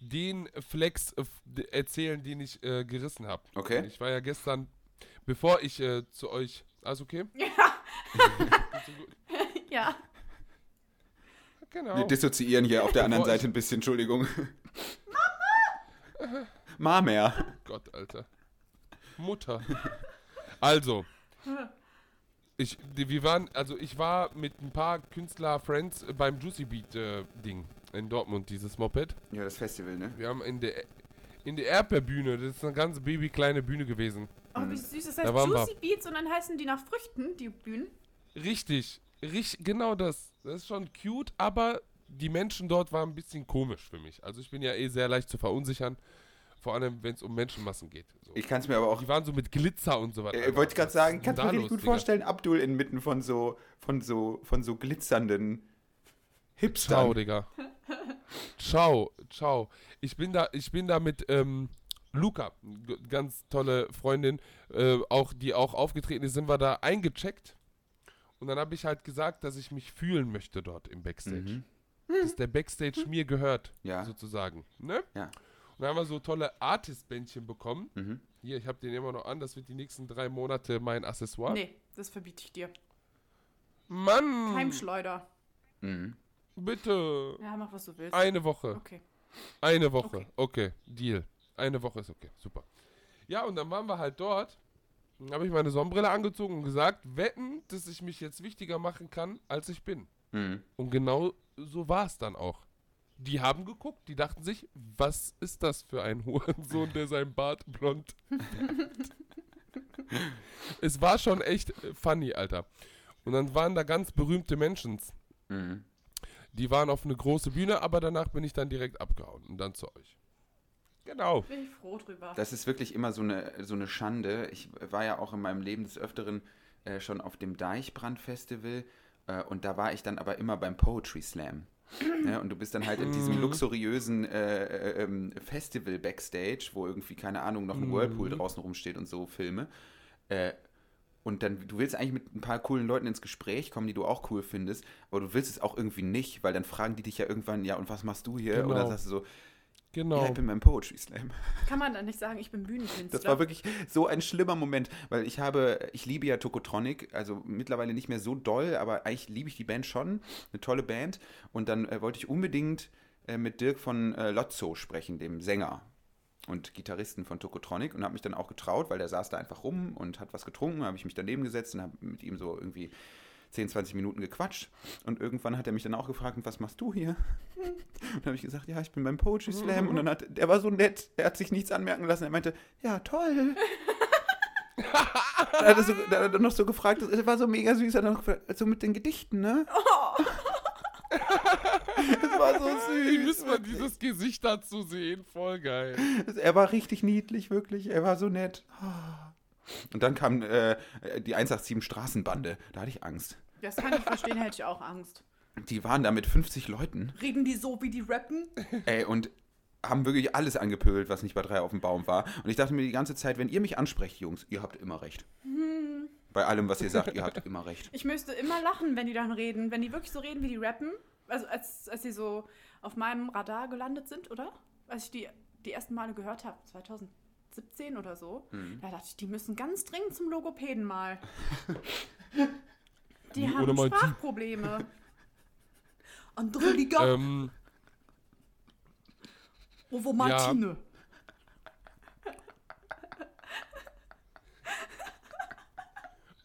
den Flex äh, erzählen, den ich äh, gerissen habe. Okay. Ich war ja gestern, bevor ich äh, zu euch. Alles okay? Ja. ja. Genau. Wir dissoziieren hier auf der anderen Seite ein bisschen, Entschuldigung. Mama! Mamer. Gott, Alter. Mutter. Also, ich, wir waren, also ich war mit ein paar Künstler-Friends beim Juicy Beat äh, Ding in Dortmund, dieses Moped. Ja, das Festival, ne? Wir haben in der in der Erdbeerbühne, das ist eine ganz babykleine Bühne gewesen. Oh, wie süß. Das Da heißt wir. Juicy Beats und dann heißen die nach Früchten, die Bühnen. Richtig, richtig, genau das. Das ist schon cute, aber die Menschen dort waren ein bisschen komisch für mich. Also ich bin ja eh sehr leicht zu verunsichern, vor allem wenn es um Menschenmassen geht. So. Ich kann es mir aber auch. Die waren so mit Glitzer und so weiter. Äh, wollte ich gerade sagen, kannst du mir richtig gut Digga? vorstellen, Abdul inmitten von so, von so, von so glitzernden Hipstern. Ciao, Digga. Ciao, ciao. Ich bin da, ich bin da mit ähm, Luca, ganz tolle Freundin, äh, auch die auch aufgetreten ist, sind wir da eingecheckt. Und dann habe ich halt gesagt, dass ich mich fühlen möchte dort im Backstage. Mhm. Dass der Backstage mir gehört, Ja. sozusagen. Ne? Ja. Dann haben wir so tolle Artist-Bändchen bekommen. Mhm. Hier, ich habe den immer noch an. Das wird die nächsten drei Monate mein Accessoire. Nee, das verbiete ich dir. Mann! Keimschleuder. Mhm. Bitte! Ja, mach, was du willst. Eine Woche. Okay. Eine Woche. Okay. Okay. Deal. Eine Woche ist okay. Super. Ja, und dann waren wir halt dort. Dann habe ich meine Sonnenbrille angezogen und gesagt, wetten, dass ich mich jetzt wichtiger machen kann, als ich bin. Mhm. Und genau so war es dann auch. Die haben geguckt, die dachten sich, was ist das für ein Hurensohn, der sein Bart blond? Es war schon echt äh, funny, Alter. Und dann waren da ganz berühmte Menschen. Mhm. Die waren auf eine große Bühne, aber danach bin ich dann direkt abgehauen und dann zu euch. Genau. Bin ich froh drüber. Das ist wirklich immer so eine, so eine Schande. Ich war ja auch in meinem Leben des Öfteren äh, schon auf dem Deichbrand-Festival äh, und da war ich dann aber immer beim Poetry Slam. Ja, und du bist dann halt in diesem luxuriösen äh, äh, ähm, Festival Backstage, wo irgendwie, keine Ahnung, noch ein Whirlpool draußen rumsteht und so Filme. Äh, und dann, du willst eigentlich mit ein paar coolen Leuten ins Gespräch kommen, die du auch cool findest, aber du willst es auch irgendwie nicht, weil dann fragen die dich ja irgendwann, ja, und was machst du hier? Genau. Oder sagst du so, ja, Genau. ich bin beim Poetry Slam. Kann man dann nicht sagen, ich bin Bühnenkünstler? Das war wirklich so ein schlimmer Moment, weil ich habe, ich liebe ja Tokotronic, also mittlerweile nicht mehr so doll, aber eigentlich liebe ich die Band schon, eine tolle Band. Und dann äh, wollte ich unbedingt äh, mit Dirk von äh, Lotzo sprechen, dem Sänger und Gitarristen von Tokotronic und habe mich dann auch getraut, weil der saß da einfach rum und hat was getrunken, habe ich mich daneben gesetzt und habe mit ihm so irgendwie 10, 20 Minuten gequatscht und irgendwann hat er mich dann auch gefragt, was machst du hier? Und dann habe ich gesagt, ja, ich bin beim Poetry Slam und dann hat, der war so nett, er hat sich nichts anmerken lassen, er meinte, ja, toll. da, hat er so, da hat er noch so gefragt, das war so mega süß, er hat noch gefragt, so mit den Gedichten, ne? das war so Wie süß. müssen wir dieses Gesicht dazu sehen? Voll geil. Er war richtig niedlich, wirklich. Er war so nett. Und dann kam äh, die 187 Straßenbande. Da hatte ich Angst. Das kann ich verstehen, hätte ich auch Angst. Die waren da mit 50 Leuten. Reden die so, wie die rappen? Ey, und haben wirklich alles angepöbelt, was nicht bei drei auf dem Baum war. Und ich dachte mir die ganze Zeit, wenn ihr mich ansprecht, Jungs, ihr habt immer recht. Bei allem, was ihr sagt, ihr habt immer recht. Ich müsste immer lachen, wenn die dann reden. Wenn die wirklich so reden, wie die rappen. Also als, als sie so auf meinem Radar gelandet sind, oder? Als ich die die ersten Male gehört habe, 2017 oder so, Mhm. da dachte ich, die müssen ganz dringend zum Logopäden mal. Die Oder haben Sprachprobleme. Andere Liga, Ähm, Ovo Martine.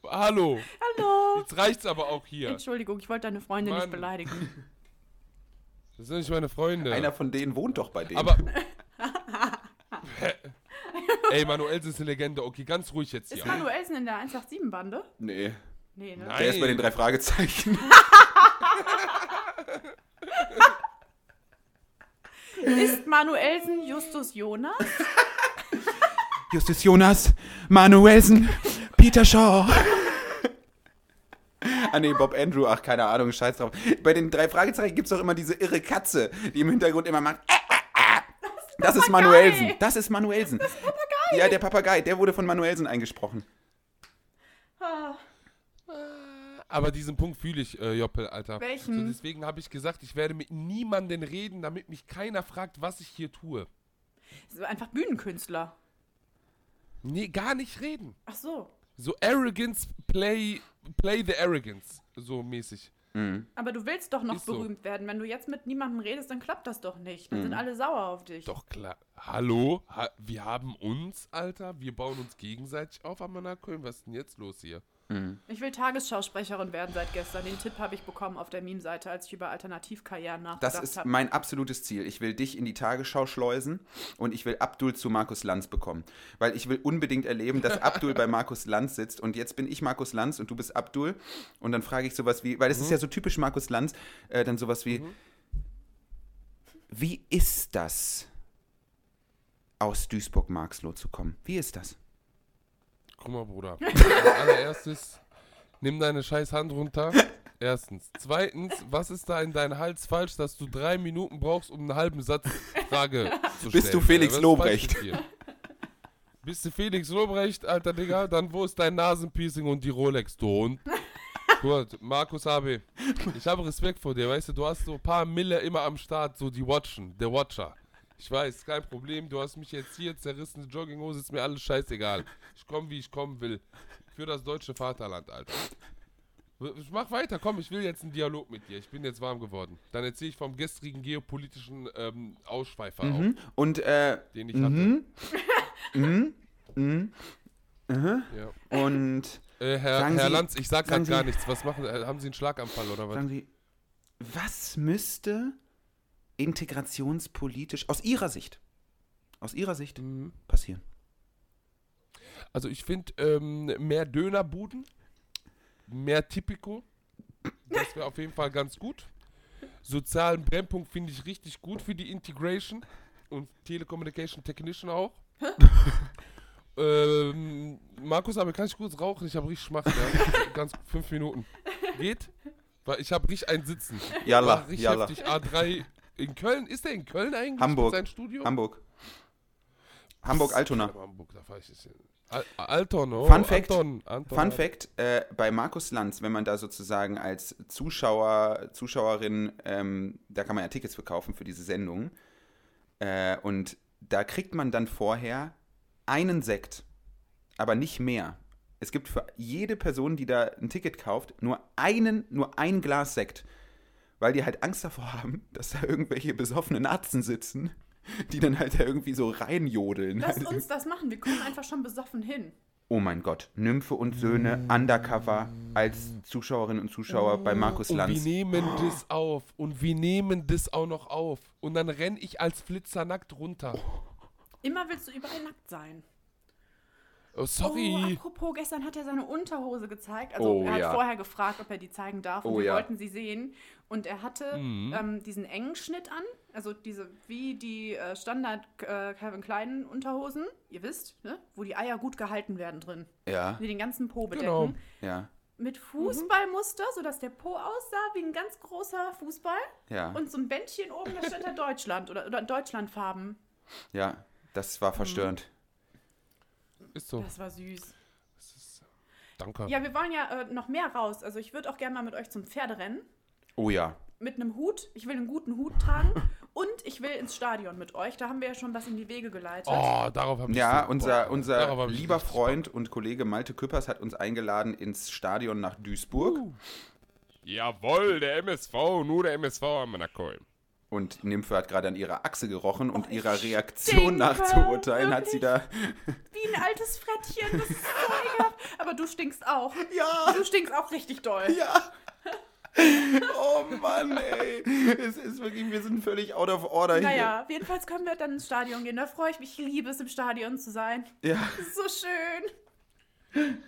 hallo. Hallo. Jetzt reicht's aber auch hier. Entschuldigung, ich wollte deine Freundin Mann. nicht beleidigen. Das sind nicht meine Freunde. Einer von denen wohnt doch bei denen. aber. Ey, Manuels ist eine Legende. Okay, ganz ruhig jetzt hier. Ist Manuelsen in der 187-Bande? nee, Nee, ne? Nein. der ist bei den drei Fragezeichen. Ist Manuelsen Justus Jonas? Justus Jonas, Manuelsen, Peter Shaw. Ah nee, Bob Andrew, ach keine Ahnung, scheiß drauf. Bei den drei Fragezeichen gibt es doch immer diese irre Katze, die im Hintergrund immer macht. äh, äh, äh. Das ist Manuelsen. Das ist Manuelsen. Das Papagei. Ja, der Papagei, der wurde von Manuelsen eingesprochen. Ah, Aber diesen Punkt fühle ich, äh, Joppel, Alter. Welchen? So, deswegen habe ich gesagt, ich werde mit niemandem reden, damit mich keiner fragt, was ich hier tue. so einfach Bühnenkünstler. Nee, gar nicht reden. Ach so. So Arrogance, play, play the Arrogance. So mäßig. Mhm. Aber du willst doch noch Ist so. berühmt werden. Wenn du jetzt mit niemandem redest, dann klappt das doch nicht. Dann sind alle sauer auf dich. Doch klar. Hallo? Ha wir haben uns, Alter. Wir bauen uns gegenseitig auf. Amanda Köln, was ist denn jetzt los hier? Ich will Tagesschausprecherin werden seit gestern. Den Tipp habe ich bekommen auf der Meme-Seite, als ich über Alternativkarrieren Das nachgedacht ist habe. mein absolutes Ziel. Ich will dich in die Tagesschau schleusen und ich will Abdul zu Markus Lanz bekommen. Weil ich will unbedingt erleben, dass Abdul bei Markus Lanz sitzt und jetzt bin ich Markus Lanz und du bist Abdul. Und dann frage ich sowas wie, weil das ist ja so typisch Markus Lanz, äh, dann sowas wie, wie ist das, aus Duisburg-Marxloh zu kommen? Wie ist das? Guck mal, Bruder. Als allererstes, nimm deine scheiß Hand runter Erstens. Zweitens, was ist da in deinem Hals falsch, dass du drei Minuten brauchst, um einen halben Satz Frage zu stellen? Bist du Felix ist Lobrecht? Bist du Felix Lobrecht, alter Digga? Dann wo ist dein Nasenpiercing und die Rolex, du Hund? Gut, Markus Habe, ich habe Respekt vor dir, weißt du, du hast so ein paar Mille immer am Start, so die Watchen, der Watcher. Ich weiß, kein Problem, du hast mich jetzt hier, zerrissene Jogginghose, ist mir alles scheißegal. Ich komme, wie ich kommen will. Für das deutsche Vaterland, Alter. Ich mach weiter, komm, ich will jetzt einen Dialog mit dir. Ich bin jetzt warm geworden. Dann erzähle ich vom gestrigen geopolitischen ähm, Ausschweifer Mhm. Und, äh, den ich hatte. mhm. mhm. Mhm. Mhm. Ja. Und, Äh, Herr, Herr Sie- Lanz, ich sag grad gar Sie- nichts. Was machen äh, Haben Sie einen Schlaganfall oder was? sagen Sie, was müsste integrationspolitisch aus Ihrer Sicht, aus Ihrer Sicht Mhm. passieren? Also ich finde ähm, mehr Dönerbuden, mehr Tipico, das wäre auf jeden Fall ganz gut. Sozialen Brennpunkt finde ich richtig gut für die Integration und Telecommunication Technician auch. ähm, Markus, aber kann ich kurz rauchen? Ich habe richtig Schmacht, ja. ganz fünf Minuten. Geht? Weil ich habe richtig ein Sitzen. Jalla, richtig jalla. heftig. A3 in Köln. Ist der in Köln eigentlich? Hamburg. Sein Studio? Hamburg. Hamburg-Altona. Ich glaub, Hamburg, da fahr ich jetzt hin. Al Alton, oh, Fun Fact. Anton, Anton, Fun Fact, äh, bei Markus Lanz, wenn man da sozusagen als Zuschauer, Zuschauerin, ähm, da kann man ja Tickets verkaufen für diese Sendung. Äh, und da kriegt man dann vorher einen Sekt, aber nicht mehr. Es gibt für jede Person, die da ein Ticket kauft, nur einen, nur ein Glas Sekt. Weil die halt Angst davor haben, dass da irgendwelche besoffenen Atzen sitzen, die dann halt da irgendwie so reinjodeln. Lass uns das machen. Wir kommen einfach schon besoffen hin. Oh mein Gott, Nymphe und Söhne undercover als Zuschauerinnen und Zuschauer bei Markus Und wir Lanz. nehmen das auf. Und wir nehmen das auch noch auf. Und dann renn ich als Flitzer nackt runter. Immer willst du überall nackt sein. Oh, Oh, sorry. apropos, gestern hat er seine Unterhose gezeigt. Also Oh, er hat ja. vorher gefragt, ob er die zeigen darf. Und Oh, wir ja. wollten sie sehen. Und er hatte Mhm. ähm, diesen engen Schnitt an. Also diese, wie die äh, Standard äh, Calvin Klein Unterhosen. Ihr wisst, ne? Wo die Eier gut gehalten werden drin. Ja, Die den ganzen Po bedecken. Genau. ja, Mit Fußballmuster, sodass der Po aussah wie ein ganz großer Fußball. ja, Und so ein Bändchen oben, da stand da Deutschland oder, oder Deutschlandfarben. ja. Das war verstörend. Ist so. Das war süß. Das ist, danke. Ja, wir wollen ja äh, noch mehr raus. Also ich würde auch gerne mal mit euch zum Pferderennen. Oh ja. Mit einem Hut. Ich will einen guten Hut tragen. und ich will ins Stadion mit euch. Da haben wir ja schon was in die Wege geleitet. Oh, darauf habe ich Ja, so- unser, unser lieber Freund und Kollege Malte Küppers hat uns eingeladen ins Stadion nach Duisburg. Bock. Jawohl, der MSV, nur der MSV am Nackholm. Und Nymphe hat gerade an ihrer Achse gerochen und Oh, ihrer Reaktion nachzuurteilen, hat sie da. Wie ein altes Frettchen. Das ist so. Aber du stinkst auch. Ja! Du stinkst auch richtig doll. Ja! Oh Mann, ey. Es ist wirklich, wir sind völlig out of order hier. Naja, jedenfalls können wir dann ins Stadion gehen. Da freue ich mich. Ich liebe es, im Stadion zu sein. Ja. Das ist so schön.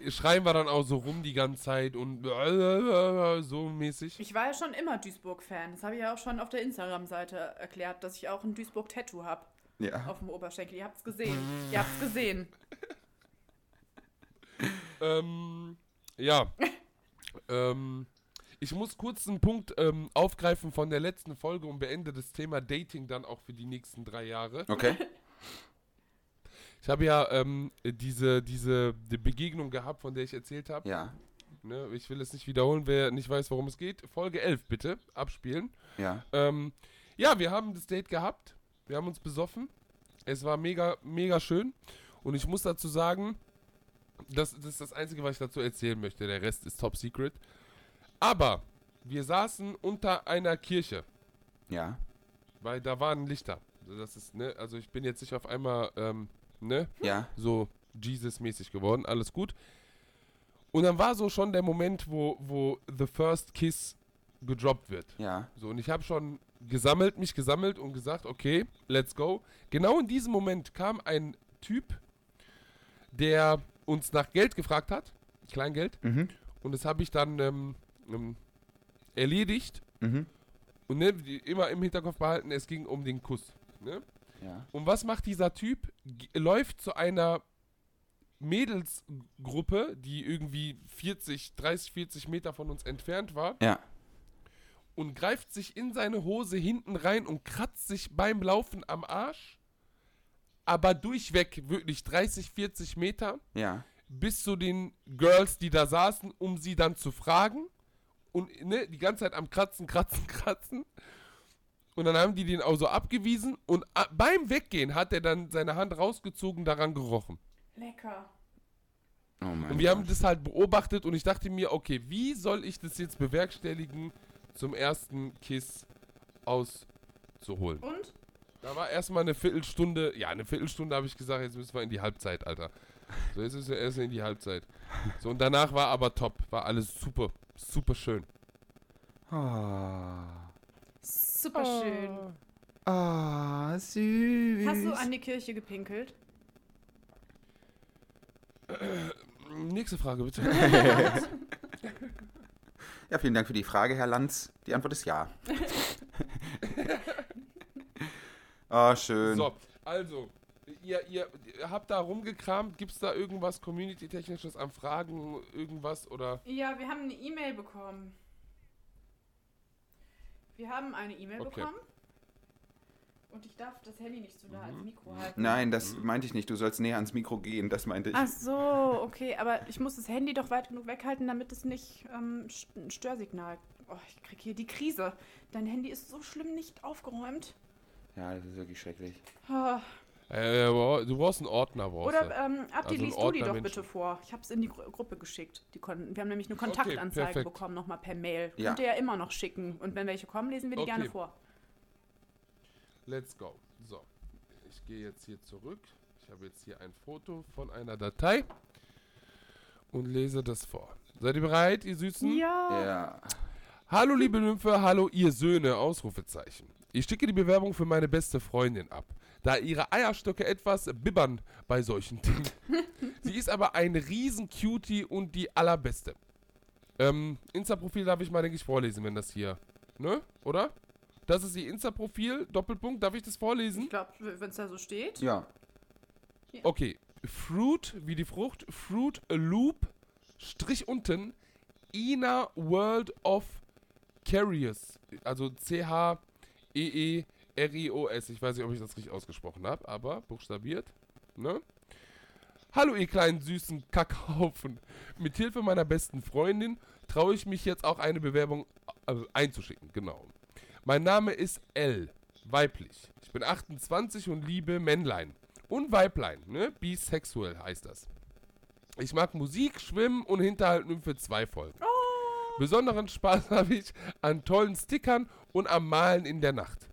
Schreien wir dann auch so rum die ganze Zeit und so mäßig. Ich war ja schon immer Duisburg-Fan. Das habe ich ja auch schon auf der Instagram-Seite erklärt, dass ich auch ein Duisburg-Tattoo habe Ja. auf dem Oberschenkel. Ihr habt's gesehen. Ihr habt's gesehen. Ähm, ja. ähm, ich muss kurz einen Punkt ähm, aufgreifen von der letzten Folge und beende das Thema Dating dann auch für die nächsten drei Jahre. Okay. Ich habe ja ähm, diese, diese die Begegnung gehabt, von der ich erzählt habe. Ja. Ne, ich will es nicht wiederholen, wer nicht weiß, worum es geht. Folge 11 bitte, abspielen. Ja. Ähm, ja, wir haben das Date gehabt. Wir haben uns besoffen. Es war mega, mega schön. Und ich muss dazu sagen, das, das ist das Einzige, was ich dazu erzählen möchte. Der Rest ist top secret. Aber wir saßen unter einer Kirche, Ja. weil da waren Lichter. Also Das ist, ne, also ich bin jetzt nicht auf einmal, ähm, ne, Ja. so Jesus-mäßig geworden. Alles gut. Und dann war so schon der Moment, wo, wo The First Kiss gedroppt wird. Ja. So, und ich habe schon gesammelt, mich gesammelt und gesagt, okay, let's go. Genau in diesem Moment kam ein Typ, der uns nach Geld gefragt hat, Kleingeld, Mhm. und das habe ich dann ähm, ähm, erledigt Mhm. und ne, immer im Hinterkopf behalten, es ging um den Kuss. Ne? Ja. Und was macht dieser Typ? Läuft zu einer Mädelsgruppe, die irgendwie 40, 30, 40 Meter von uns entfernt war, Ja. und greift sich in seine Hose hinten rein und kratzt sich beim Laufen am Arsch. Aber durchweg, wirklich 30, 40 Meter, Ja. bis zu den Girls, die da saßen, um sie dann zu fragen. Und ne, die ganze Zeit am Kratzen, Kratzen, Kratzen. Und dann haben die den auch so abgewiesen. Und beim Weggehen hat er dann seine Hand rausgezogen, daran gerochen. Lecker. Oh mein Und wir haben Gott. das halt beobachtet und ich dachte mir, okay, wie soll ich das jetzt bewerkstelligen, zum ersten Kiss auszuholen? Und? Da war erstmal eine Viertelstunde, ja, eine Viertelstunde habe ich gesagt, jetzt müssen wir in die Halbzeit, Alter. So, jetzt ist ja erst in die Halbzeit. So, und danach war aber top, war alles super, super schön. Ah, Super schön. ah süß. Hast du an die Kirche gepinkelt? Nächste Frage, bitte. ja, vielen Dank für die Frage, Herr Lanz. Die Antwort ist ja. Ah, schön. So, also, ihr, ihr, ihr habt da rumgekramt, gibt es da irgendwas Community-Technisches an Fragen, irgendwas oder? Ja, wir haben eine E-Mail bekommen. Wir haben eine E-Mail Okay. bekommen. Und ich darf das Handy nicht so nah ans Mikro halten. Nein, das meinte ich nicht. Du sollst näher ans Mikro gehen, das meinte ich. Ach so, okay, aber ich muss das Handy doch weit genug weghalten, damit es nicht ähm, ein Störsignal. Oh, ich krieg hier die Krise. Dein Handy ist so schlimm nicht aufgeräumt. Ja, das ist wirklich schrecklich. Äh, du brauchst einen Ordner, brauchst Oder ähm, Abdi, Also liest du die doch bitte vor. Ich habe es in die Gru Gruppe geschickt. Die konnten, wir haben nämlich eine Okay, Kontaktanzeige perfekt. bekommen, nochmal per Mail. Ja. Könnt ihr ja immer noch schicken. Und wenn welche kommen, lesen wir die Okay. gerne vor. Let's go. So, ich gehe jetzt hier zurück. Ich habe jetzt hier ein Foto von einer Datei und lese das vor. Seid ihr bereit, ihr Süßen? Ja. Ja. Hallo liebe Nymphe, hallo ihr Söhne, Ausrufezeichen. Ich schicke die Bewerbung für meine beste Freundin ab, da ihre Eierstöcke etwas bibbern bei solchen Dingen. Sie ist aber ein riesen Cutie und die allerbeste. Ähm, Insta-Profil darf ich mal, denke ich, vorlesen, wenn das hier, ne? Oder? Das ist ihr Insta-Profil, Doppelpunkt, darf ich das vorlesen? Ich glaube, wenn es da so steht. Ja. Okay, Fruit, wie die Frucht, Fruit Loop, Strich unten, Ina World of Curious, also C-H-E-E-R-I-O-S. Ich weiß nicht, ob ich das richtig ausgesprochen habe, aber buchstabiert, ne? Hallo ihr kleinen süßen Kackhaufen. Mit Hilfe meiner besten Freundin traue ich mich jetzt auch eine Bewerbung äh, einzuschicken, genau. Mein Name ist L, weiblich. Ich bin 28 und liebe Männlein. Und Weiblein, ne? Bisexuell heißt das. Ich mag Musik, Schwimmen und Hinterhalten für zwei Folgen. Besonderen Spaß habe ich an tollen Stickern und am Malen in der Nacht.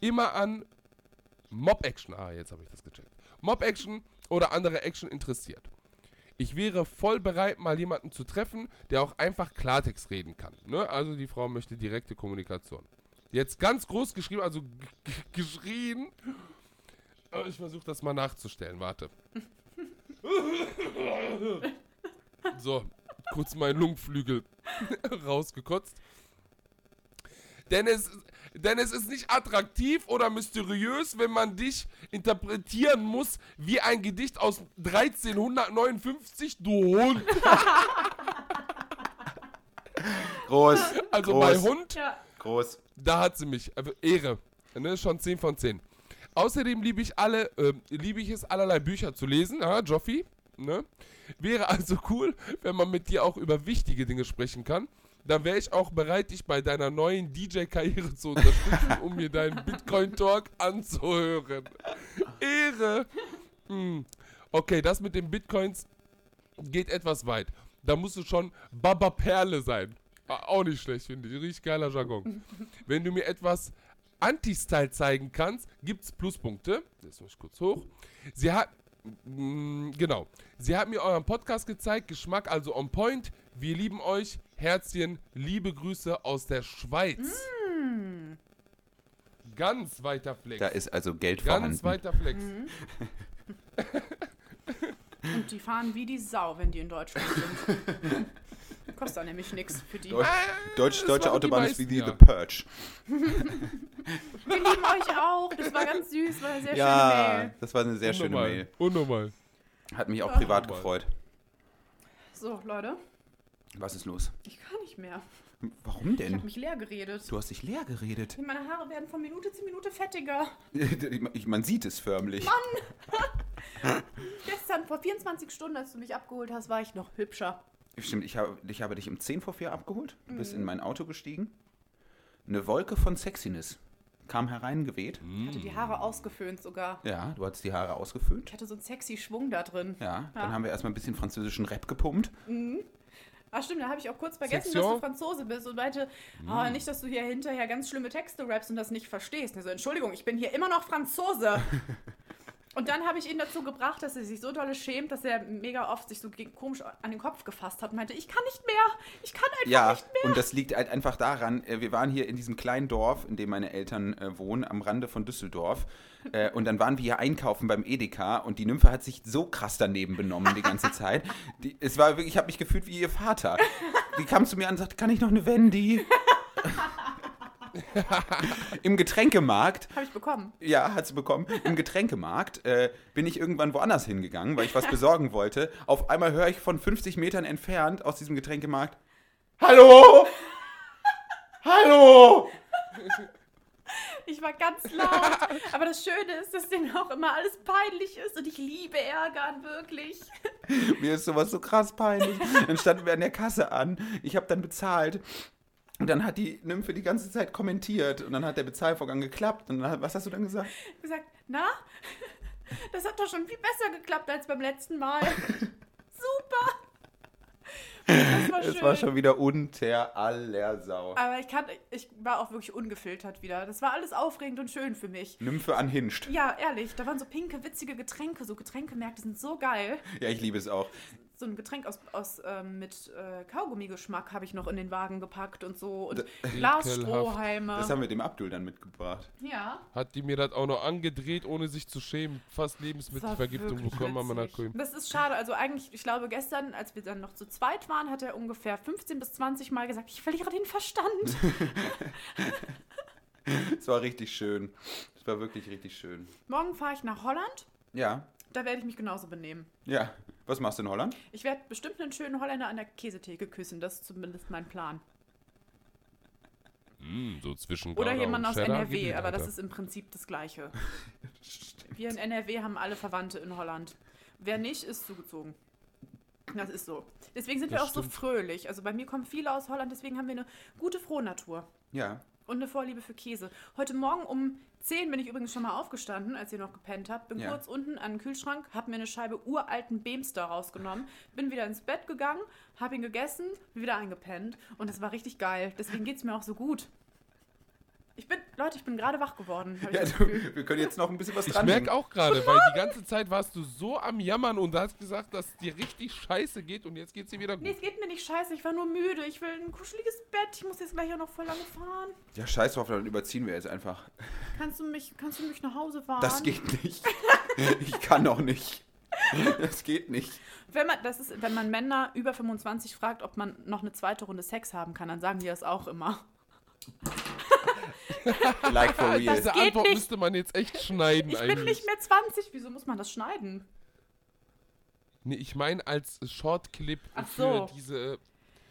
Immer an Mob-Action, ah, jetzt habe ich das gecheckt. Mob-Action oder andere Action interessiert. Ich wäre voll bereit, mal jemanden zu treffen, der auch einfach Klartext reden kann. Ne? Also die Frau möchte direkte Kommunikation. Jetzt ganz groß geschrieben, also geschrien. Äh, Ich versuche das mal nachzustellen, warte. So, kurz meinen Lungenflügel rausgekotzt. Denn es, denn es ist nicht attraktiv oder mysteriös, wenn man dich interpretieren muss wie ein Gedicht aus 1359, du Hund. Groß. Also groß. bei Hund Ja. Groß. da hat sie mich. Also Ehre. Ne, schon 10 von 10. Außerdem liebe ich alle, ähm, liebe ich es, allerlei Bücher zu lesen, ja, Joffi. Ne? Wäre also cool, wenn man mit dir auch über wichtige Dinge sprechen kann. Dann wäre ich auch bereit, dich bei deiner neuen DJ-Karriere zu unterstützen, um mir deinen Bitcoin-Talk anzuhören. Ehre. Hm. Okay, das mit den Bitcoins geht etwas weit. Da musst du schon Baba Perle sein. Auch nicht schlecht, finde ich. Richtig geiler Jargon. Wenn du mir etwas Anti-Style zeigen kannst, gibt's Pluspunkte. Jetzt muss ich kurz hoch. Sie hat. Mm, Genau. Sie hat mir euren Podcast gezeigt. Geschmack also on point. Wir lieben euch. Herzchen, liebe Grüße aus der Schweiz. Ganz weiter Flex. Da ist also Geld Ganz vorhanden. weiter Flex. Und die fahren wie die Sau, wenn die in Deutschland sind. Kostet dann nämlich nichts für die. Deutsch, Deutsch, das deutsche Autobahn ist wie die ja. The Purge. Wir lieben euch auch. Das war ganz süß, war eine sehr schöne Ja, Mail. das war eine sehr schöne Unnormal. Mail. Unnormal. Hat mich auch privat Mann. gefreut. So, Leute, Was ist los? ich kann nicht mehr. Warum Ich habe denn? mich leer geredet. Du hast dich leer geredet. Meine Haare werden von Minute zu Minute fettiger. Ich- Man sieht es förmlich. Gestern, vor 24 Stunden, als du mich abgeholt hast, war ich noch hübscher. Stimmt, ich habe, ich habe dich um 10 vor 4 abgeholt. Du bist Mhm. in mein Auto gestiegen. Eine Wolke von Sexiness kam hereingeweht. Ich hatte die Haare ausgeföhnt sogar. Ja, du hattest die Haare ausgeföhnt. Ich hatte so einen sexy Schwung da drin. Ja, dann Ja. haben wir erstmal ein bisschen französischen Rap gepumpt. Ah, stimmt, da habe ich auch kurz vergessen, Section? dass du Franzose bist und meinte, ah, nicht, dass du hier hinterher ganz schlimme Texte rappst und das nicht verstehst. Also, Entschuldigung, ich bin hier immer noch Franzose. und dann habe ich ihn dazu gebracht, dass er sich so dolle schämt, dass er mega oft sich so komisch an den Kopf gefasst hat und meinte, ich kann nicht mehr, ich kann einfach Ja, nicht mehr. und das liegt halt einfach daran, äh, wir waren hier in diesem kleinen Dorf, in dem meine Eltern äh, wohnen, am Rande von Düsseldorf. Äh, und dann waren wir hier einkaufen beim Edeka und die Nymphe hat sich so krass daneben benommen die ganze Zeit. Die, es war wirklich, ich habe mich gefühlt wie ihr Vater. Die kam zu mir an und sagte, kann ich noch eine Wendy? Im Getränkemarkt Habe ich bekommen. Ja, hat sie bekommen. Im Getränkemarkt äh, bin ich irgendwann woanders hingegangen, weil ich was besorgen wollte. Auf einmal höre ich von 50 Metern entfernt aus diesem Getränkemarkt: Hallo! Hallo! Ich war ganz laut. Aber das Schöne ist, dass denen auch immer alles peinlich ist und ich liebe Ärgern, wirklich. Mir ist sowas so krass peinlich. Dann standen wir an der Kasse an. Ich habe dann bezahlt. Und dann hat die Nymphe die ganze Zeit kommentiert. Und dann hat der Bezahlvorgang geklappt. Und dann, hat- was hast du dann gesagt? Ich hab gesagt, na, das hat doch schon viel besser geklappt als beim letzten Mal. Super. Das war schön. Es war schon wieder unter aller Sau. Aber ich, kann, ich war auch wirklich ungefiltert wieder. Das war alles aufregend und schön für mich. Nymphe anhinscht. Ja, ehrlich, da waren so pinke, witzige Getränke. So Getränkemärkte sind so geil. Ja, ich liebe es auch. So ein Getränk aus, aus ähm, mit äh, Kaugummi-Geschmack habe ich noch in den Wagen gepackt und so. Und. Glasstrohhalme. Das haben wir dem Abdul dann mitgebracht. ja. Hat die mir das auch noch angedreht, ohne sich zu schämen. Fast Lebensmittelvergiftung bekommen am. Anakim. Das ist schade. Also eigentlich, ich glaube, gestern, als wir dann noch zu zweit waren, hat er ungefähr 15 bis 20 Mal gesagt, ich verliere den Verstand. Es war richtig schön. Es war wirklich richtig schön. Morgen fahre ich nach Holland. Ja, Da werde ich mich genauso benehmen. ja. Was machst du in Holland? Ich werde bestimmt einen schönen Holländer an der Käsetheke küssen. Das ist zumindest mein Plan. Mm, so zwischen Oder jemand aus Cheddar NRW, aber das ist im Prinzip das Gleiche. Wir in NRW haben alle Verwandte in Holland. Wer nicht, ist zugezogen. Das ist so. Deswegen sind Das wir auch so stimmt. fröhlich. Also bei mir kommen viele aus Holland, deswegen haben wir eine gute Frohnatur. Ja. Und eine Vorliebe für Käse. Heute Morgen um 10 bin ich übrigens schon mal aufgestanden, als ihr noch gepennt habt. Bin Ja. kurz unten an den Kühlschrank, habe mir eine Scheibe uralten Beemster rausgenommen, bin wieder ins Bett gegangen, habe ihn gegessen, bin wieder eingepennt. Und es war richtig geil. Deswegen geht es mir auch so gut. Ich bin, Leute, ich bin gerade wach geworden. ich ja du, wir können jetzt noch ein bisschen was Ich dran merke auch gerade, weil die ganze Zeit warst du so am Jammern und hast gesagt, dass es dir richtig scheiße geht und jetzt geht's dir wieder gut. Nee, es geht mir nicht scheiße. Ich war nur müde. Ich will ein kuscheliges Bett. Ich muss jetzt gleich auch noch voll lange fahren. Ja, scheiß drauf, dann überziehen wir jetzt einfach. Kannst du mich, kannst du mich nach Hause fahren? Das geht nicht. Ich kann noch nicht. Das geht nicht. Wenn man, das ist, wenn man Männer über 25 fragt, ob man noch eine zweite Runde Sex haben kann, dann sagen die das auch immer. Like for real. Diese geht Antwort nicht. müsste man jetzt echt schneiden Ich eigentlich. bin nicht mehr 20. Wieso muss man das schneiden? Nee, ich meine als Shortclip Ach für so. diese.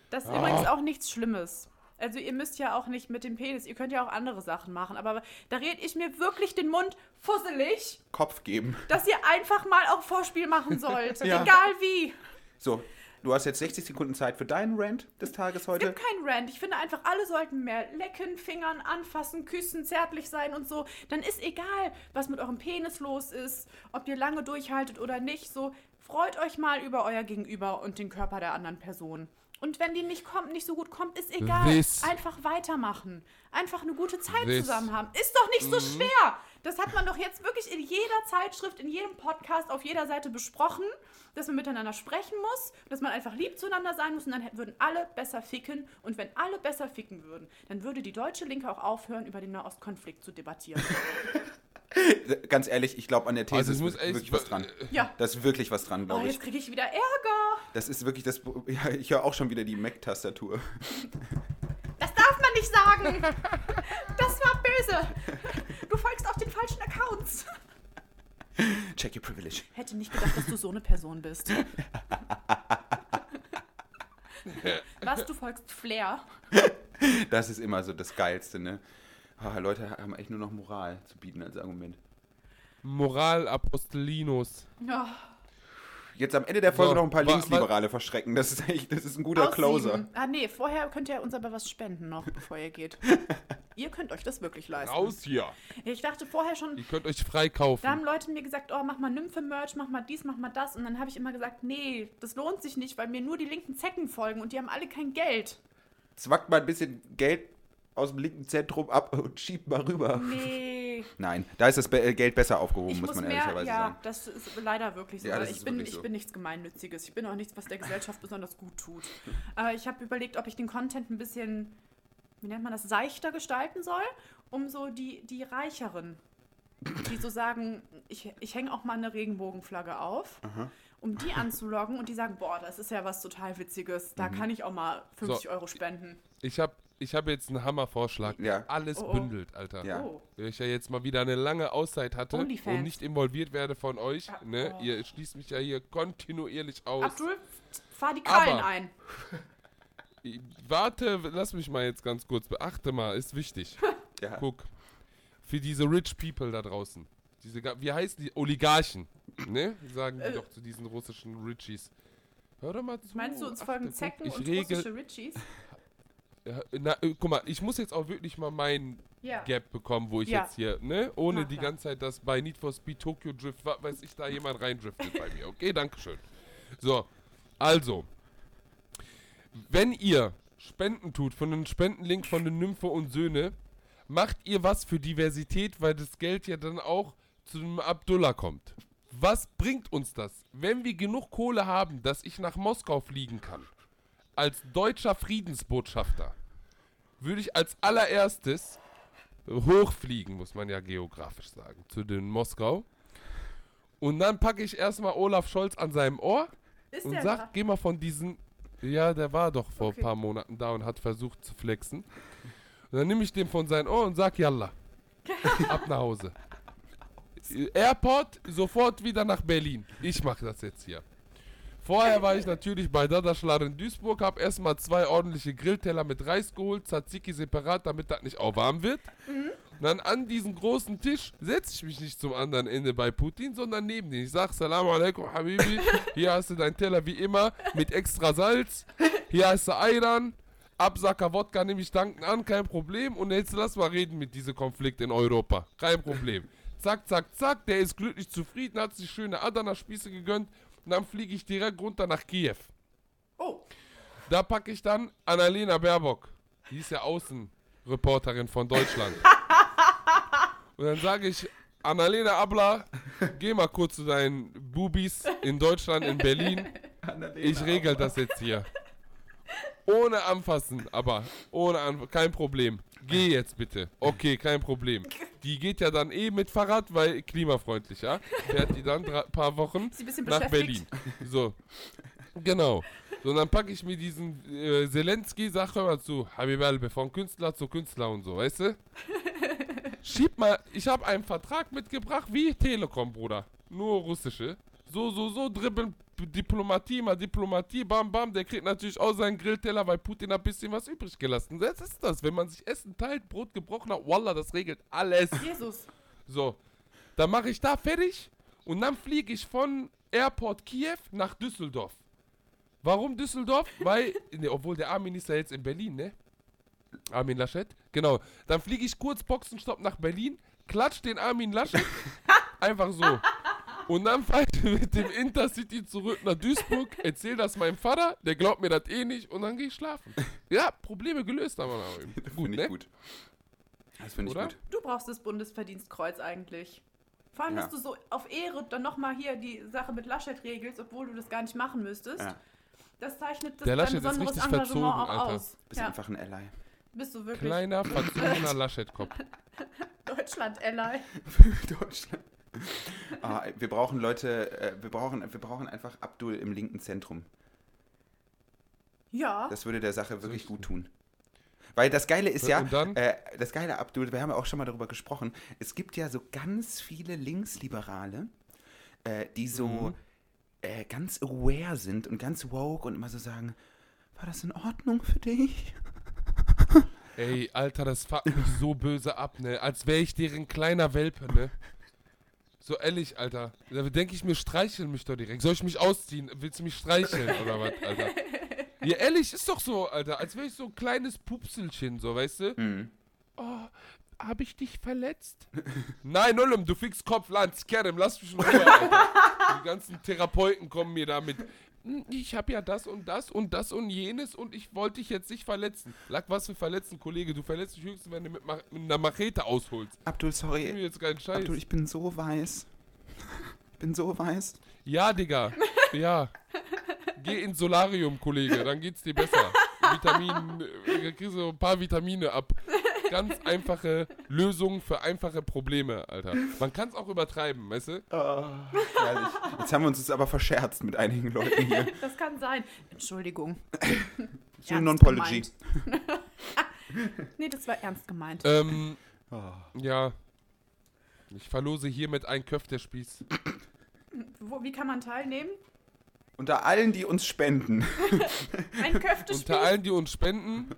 Das ist Ah. übrigens auch nichts Schlimmes. Also ihr müsst ja auch nicht mit dem Penis, ihr könnt ja auch andere Sachen machen, aber da rede ich mir wirklich den Mund fusselig, Kopf geben. dass ihr einfach mal auch Vorspiel machen sollt. Ja. Egal wie. So, du hast jetzt 60 Sekunden Zeit für deinen Rant des Tages heute. gibt keinen Rant. Ich finde einfach, alle sollten mehr lecken, fingern, anfassen, küssen, zärtlich sein und so. Dann ist egal, was mit eurem Penis los ist, ob ihr lange durchhaltet oder nicht. So, freut euch mal über euer Gegenüber und den Körper der anderen Person. Und wenn die nicht kommt, nicht so gut kommt, ist egal. Wiss. Einfach weitermachen. Einfach eine gute Zeit Wiss. zusammen haben. Ist doch nicht so schwer. Das hat man doch jetzt wirklich in jeder Zeitschrift, in jedem Podcast, auf jeder Seite besprochen, dass man miteinander sprechen muss, dass man einfach lieb zueinander sein muss und dann würden alle besser ficken. Und wenn alle besser ficken würden, dann würde die deutsche Linke auch aufhören, über den Nahostkonflikt zu debattieren. Ganz ehrlich, ich glaube an der These Also ist muss wirklich was dran. Ja. Da ist wirklich was dran, Oh, glaube ich. jetzt kriege ich wieder Ärger. Das ist wirklich das. Ja, ich höre auch schon wieder die Mac-Tastatur. Das darf man nicht sagen. Das war böse. Du folgst auf den falschen Accounts. Check your privilege. Hätte nicht gedacht, dass du so eine Person bist. Was, du folgst Flair? Das ist immer so das Geilste, ne? Ah, Leute haben echt nur noch Moral zu bieten als Argument. Moral Apostelinus. Ja, Jetzt am Ende der Folge So, noch ein paar Linksliberale verschrecken. Das ist echt, das ist ein guter Closer. Ah, nee, vorher könnt ihr uns aber was spenden noch, bevor ihr geht. ihr könnt euch das wirklich leisten. Raus hier. Ich dachte vorher schon, Ihr könnt euch freikaufen. da haben Leute mir gesagt, oh, mach mal Nymphe-Merch, mach mal dies, mach mal das. Und dann habe ich immer gesagt, nee, das lohnt sich nicht, weil mir nur die linken Zecken folgen und die haben alle kein Geld. Zwackt mal ein bisschen Geld aus dem linken Zentrum ab und schiebt mal rüber. Nee. Nein, da ist das Be äh, Geld besser aufgehoben, Ich muss muss man mehr, ehrlicherweise ja, sagen. das ist leider wirklich so. Ja, ich, bin, wirklich ich so. bin nichts Gemeinnütziges. Ich bin auch nichts, was der Gesellschaft besonders gut tut. Aber ich habe überlegt, ob ich den Content ein bisschen, wie nennt man das, seichter gestalten soll, um so die, die Reicheren, die so sagen, ich, ich hänge auch mal eine Regenbogenflagge auf, um die anzuloggen und die sagen, boah, das ist ja was total Witziges, Mhm. da kann ich auch mal 50 Euro spenden. Ich habe ich hab jetzt einen Hammervorschlag. Ja. Alles Oh, oh. bündelt, Alter. Ja. Oh. Weil ich ja jetzt mal wieder eine lange Auszeit hatte Onlyfans. und nicht involviert werde von euch. Ja, Ne? oh. Ihr schließt mich ja hier kontinuierlich aus. Abdul, fahr die Krallen Aber- ein. Warte, lass mich mal jetzt ganz kurz. Beachte mal, ist wichtig. Ja. Guck. Für diese rich people da draußen. Diese, wie heißen die? Oligarchen. Ne? Sagen die Äh. doch zu diesen russischen Richies. Hör doch mal zu. Meinst du, uns folgen Zecken und regel, russische Richies? Na, äh, Guck mal, ich muss jetzt auch wirklich mal meinen Ja. Gap bekommen, wo ich Ja. jetzt hier, ne? Ohne Na die ganze Zeit, dass bei Need for Speed Tokyo Drift, weiß ich, da jemand reindriftet bei mir. Okay, Dankeschön. So, also, wenn ihr Spenden tut von einem Spendenlink von den Nymphe und Söhne, macht ihr was für Diversität, weil das Geld ja dann auch zu dem Abdullah kommt. Was bringt uns das, wenn wir genug Kohle haben, dass ich nach Moskau fliegen kann? Als deutscher Friedensbotschafter würde ich als allererstes hochfliegen, muss man ja geografisch sagen, zu den Moskau. Und dann packe ich erstmal Olaf Scholz an seinem Ohr Ist und der sag, da? geh mal von diesen. Ja, der war doch vor Okay. ein paar Monaten da und hat versucht zu flexen. Und dann nehme ich den von seinem Ohr und sag, Yalla. Ab nach Hause. Airport, sofort wieder nach Berlin. Ich mache das jetzt hier. Vorher war ich natürlich bei Dadaschlar in Duisburg, habe erstmal zwei ordentliche Grillteller mit Reis geholt, Tzatziki separat, damit das nicht auch warm wird. Und dann an diesen großen Tisch setze ich mich nicht zum anderen Ende bei Putin, sondern neben den. Ich sag Salam alaikum, Habibi. Hier hast du deinen Teller wie immer mit extra Salz. Hier hast du Ayran. Absacker Wodka nehme ich danken an, kein Problem. Und jetzt lass mal reden mit diesem Konflikt in Europa. Kein Problem. Zack, zack, zack. Der ist glücklich zufrieden, hat sich schöne Adana-Spieße gegönnt. Und dann fliege ich direkt runter nach Kiew. Oh, Da packe ich dann Annalena Baerbock. Die ist ja Außenreporterin von Deutschland. Und dann sage ich, Annalena Abla, geh mal kurz zu deinen Bubis in Deutschland, in Berlin. Ich regel das jetzt hier. Ohne anfassen, aber ohne anfassen, kein Problem. Geh jetzt bitte. Okay, kein Problem. Die geht ja dann eh mit Fahrrad, weil klimafreundlich, ja? Fährt die dann ein paar Wochen nach. Berlin. So. Genau. So, und dann packe ich mir diesen äh, Zelensky, sag mal zu, Habibalbe, von Künstler zu Künstler und so, weißt du? Schieb mal, ich habe einen Vertrag mitgebracht wie Telekom, Bruder. Nur russische. So, so, so, dribbeln, Diplomatie, mal Diplomatie, bam, bam. Der kriegt natürlich auch seinen Grillteller, weil Putin hat ein bisschen was übrig gelassen. Das ist das, wenn man sich Essen teilt, Brot gebrochen hat, Wallah, das regelt alles. Jesus. So, dann mache ich da fertig und dann fliege ich von Airport Kiew nach Düsseldorf. Warum Düsseldorf? Weil, ne, obwohl der Armin ist ja jetzt in Berlin, ne? Armin Laschet. Genau. Dann fliege ich kurz Boxenstopp nach Berlin, klatsch den Armin Laschet. einfach so. Und dann fahre ich mit dem Intercity zurück nach Duisburg, erzähl das meinem Vater, der glaubt mir das eh nicht und dann gehe ich schlafen. Ja, Probleme gelöst haben wir aber eben. Finde ich ne? gut. Das finde ich Oder? gut. Du brauchst das Bundesverdienstkreuz eigentlich. Vor allem, Ja. dass du so auf Ehre dann nochmal hier die Sache mit Laschet regelst, obwohl du das gar nicht machen müsstest. Ja. Das zeichnet das Der dein Laschet ist besonderes richtig Engagement verzogen, auch Alter. aus. Bist Ja, einfach ein Ally. bist du wirklich Kleiner, verzogener Laschet-Kopf. Deutschland-Ally. Deutschland. Ah, wir brauchen Leute, äh, wir brauchen, wir brauchen einfach Abdul im linken Zentrum. Ja. Das würde der Sache wirklich gut tun. Weil das Geile ist ja, äh, das Geile, Abdul, wir haben ja auch schon mal darüber gesprochen, es gibt ja so ganz viele Linksliberale, äh, die so Mhm. äh, ganz aware sind und ganz woke und immer so sagen, war das in Ordnung für dich? Ey, Alter, das fuckt mich so böse ab, ne? Als wäre ich deren kleiner Welpe, ne? So ehrlich, Alter. Da denke ich mir, streichel mich doch direkt. Soll ich mich ausziehen? Willst du mich streicheln oder was, Alter? Ja, ehrlich, ist doch so, Alter. Als wäre ich so ein kleines Pupselchen, so, weißt du? Mhm. Oh, hab ich dich verletzt? Nein, Nullum, du fix Kopf, Lanz, Kerem, lass mich in Ruhe, Alter. Die ganzen Therapeuten kommen mir damit. "Hm, Ich hab ja das und das und das und jenes und ich wollte dich jetzt nicht verletzen. Lack, was für verletzen, Kollege. Du verletzt dich höchstens, wenn du mit, mit einer Machete ausholst. Abdul, Ich will sorry. jetzt keinen Scheiß. Abdul, ich bin so weiß. Ich bin so weiß. Ja, Digga. Ja. Geh ins Solarium, Kollege, dann geht's dir besser. Vitamin, äh, kriegst du ein paar Vitamine ab. Ganz einfache Lösungen für einfache Probleme, Alter. Man kann es auch übertreiben, weißt du? Herrlich. Jetzt haben wir uns das aber verscherzt mit einigen Leuten hier. Das kann sein. Entschuldigung. So Ernst Non-Pology. nee, das war ernst gemeint. Ähm, Oh. ja. Ich verlose hiermit ein Köftespieß. Wo, wie kann man teilnehmen? Unter allen, die uns spenden. Ein Köftespieß? Unter allen, die uns spenden,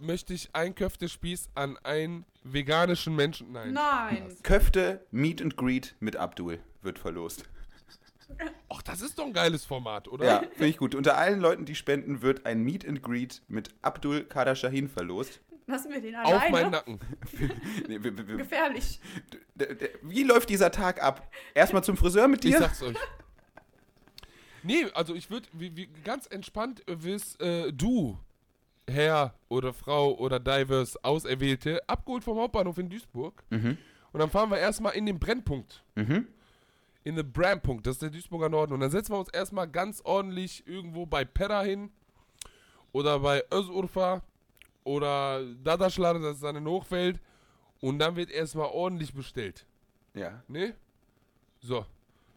möchte ich ein Köftespieß an einen veganischen Menschen. Nein. Nein. Köfte Meet and Greet mit Abdul wird verlost. Ach, das ist doch ein geiles Format, oder? Ja, finde ich gut. Unter allen Leuten, die spenden, wird ein Meet and Greet mit Abdul Kader Shahin verlost. Lassen wir den Auf meinen alleine. Nacken. Gefährlich. Wie läuft dieser Tag ab? Erstmal zum Friseur mit Ich dir? sag's euch. Nee, also ich würde wie, wie, ganz entspannt äh, wirst äh, du, Herr oder Frau oder Divers Auserwählte, abgeholt vom Hauptbahnhof in Duisburg. Mhm. Und dann fahren wir erstmal in den Brennpunkt. Mhm. In den Brennpunkt, das ist der Duisburger Norden. Und dann setzen wir uns erstmal ganz ordentlich irgendwo bei Pedda hin. Oder bei Özurfa. Oder Dadaschlade, das ist dann in Hochfeld. Und dann wird erstmal ordentlich bestellt. Ja. Ne? So.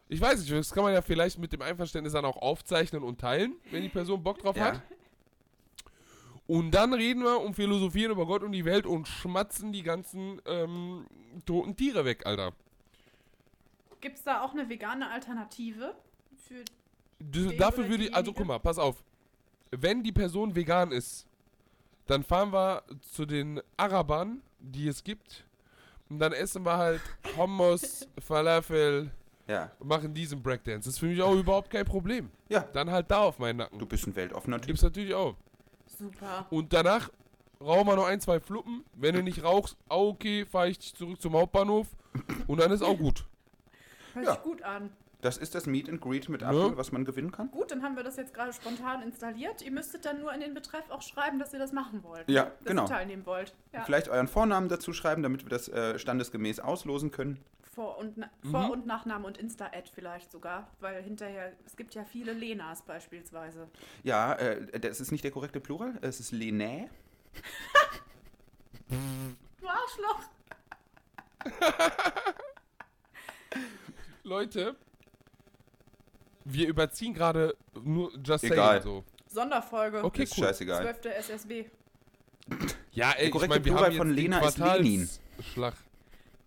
Ich weiß nicht, das kann man ja vielleicht mit dem Einverständnis dann auch aufzeichnen und teilen, wenn die Person Bock drauf Ja. hat. Und dann reden wir und philosophieren über Gott und die Welt und schmatzen die ganzen ähm, toten Tiere weg, Alter. Gibt es da auch eine vegane Alternative? Für D Den dafür würde ich, also guck mal, pass auf. Wenn die Person vegan ist, dann fahren wir zu den Arabern, die es gibt. Und dann essen wir halt Hummus, Falafel, Ja. und machen diesen Breakdance. Das ist für mich auch überhaupt kein Problem. Ja. Dann halt da auf meinen Nacken. Du bist ein weltoffener Typ. Gibt's natürlich auch. Super. Und danach rauchen wir noch ein, zwei Fluppen. Wenn du nicht rauchst, auch okay, fahre ich dich zurück zum Hauptbahnhof. Und dann ist auch gut. Hört Ja. sich gut an. Das ist das Meet and Greet mit Ja. Abdul, was man gewinnen kann? Gut, dann haben wir das jetzt gerade spontan installiert. Ihr müsstet dann nur in den Betreff auch schreiben, dass ihr das machen wollt. Ja, dass genau. ihr teilnehmen wollt. Ja. Vielleicht euren Vornamen dazu schreiben, damit wir das äh, standesgemäß auslosen können. Vor- und, na Mhm. Vor- und Nachname und Insta-Ad vielleicht sogar, weil hinterher, es gibt ja viele Lenas beispielsweise. Ja, äh, das ist nicht der korrekte Plural, es ist Lené. Du Arschloch! Leute, wir überziehen gerade nur Just Egal. Saying so. Sonderfolge. Okay, ist cool. scheißegal. 12. SSB. Ja, ey, ich korrekte meine, wir Plural von Lena ist Lenin. Quartalsschlag.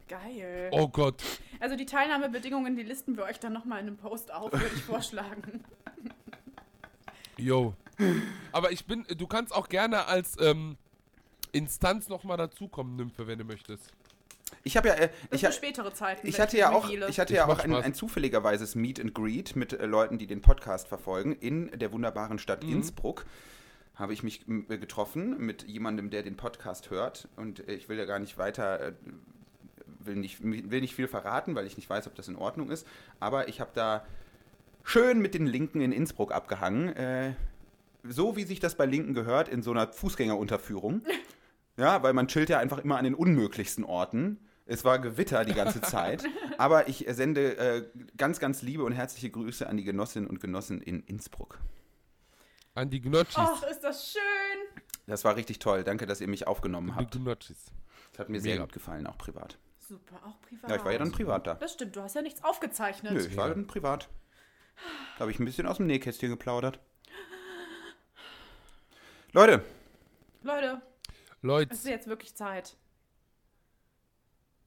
Geil. Oh Gott. Also die Teilnahmebedingungen, die listen wir euch dann nochmal in einem Post auf, würde ich vorschlagen. Yo. Aber ich bin, du kannst auch gerne als ähm, Instanz nochmal dazukommen, Nymphe, wenn du möchtest. Ich habe ja, äh, ich, für ha- spätere Zeiten. ich hatte ja auch, ich hatte Ich ja auch ein, ein zufälligerweises Meet and Greet mit äh, Leuten, die den Podcast verfolgen in der wunderbaren Stadt Mhm. Innsbruck. Habe ich mich äh, getroffen mit jemandem, der den Podcast hört und äh, ich will ja gar nicht weiter, äh, will nicht, will nicht viel verraten, weil ich nicht weiß, ob das in Ordnung ist. Aber ich habe da schön mit den Linken in Innsbruck abgehangen. Äh, so wie sich das bei Linken gehört, in so einer Fußgängerunterführung. Ja, weil man chillt ja einfach immer an den unmöglichsten Orten. Es war Gewitter die ganze Zeit. aber ich sende äh, ganz, ganz liebe und herzliche Grüße an die Genossinnen und Genossen in Innsbruck. An die Gnocchis. Ach, ist das schön. Das war richtig toll. Danke, dass ihr mich aufgenommen die habt. Gnocchis. Das hat mir sehr Mega. gut gefallen, auch privat. Super, auch privat. Ja, ich war ja dann privat da. Das stimmt, du hast ja nichts aufgezeichnet. Nö, ich war dann privat. Da habe ich ein bisschen aus dem Nähkästchen geplaudert. Leute, Leute, Leute, es ist jetzt wirklich Zeit.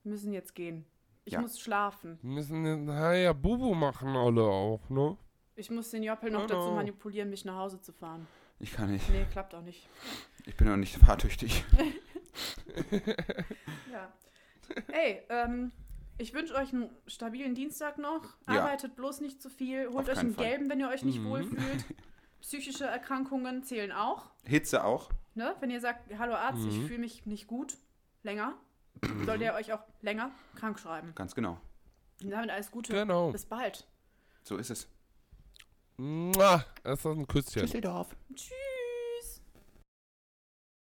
Wir müssen jetzt gehen. Ich Ja. muss schlafen. Wir müssen den ja Bubu machen alle auch, ne? Ich muss den Joppel noch Genau. dazu manipulieren, mich nach Hause zu fahren. Ich kann nicht. Nee, klappt auch nicht. Ich bin noch nicht fahrtüchtig. Ja. Ey, ähm, ich wünsche euch einen stabilen Dienstag noch. Ja. Arbeitet bloß nicht zu viel. Holt Auf euch einen Fall. gelben, wenn ihr euch nicht Mhm. wohlfühlt. Psychische Erkrankungen zählen auch. Hitze auch. Ne? Wenn ihr sagt, hallo Arzt, ich Mhm. fühle mich nicht gut, länger, soll der euch auch länger krank schreiben. Ganz genau. Und damit alles Gute. Genau. Bis bald. So ist es. Mua, das ist ein Küsschen. Düsseldorf. Tschüss.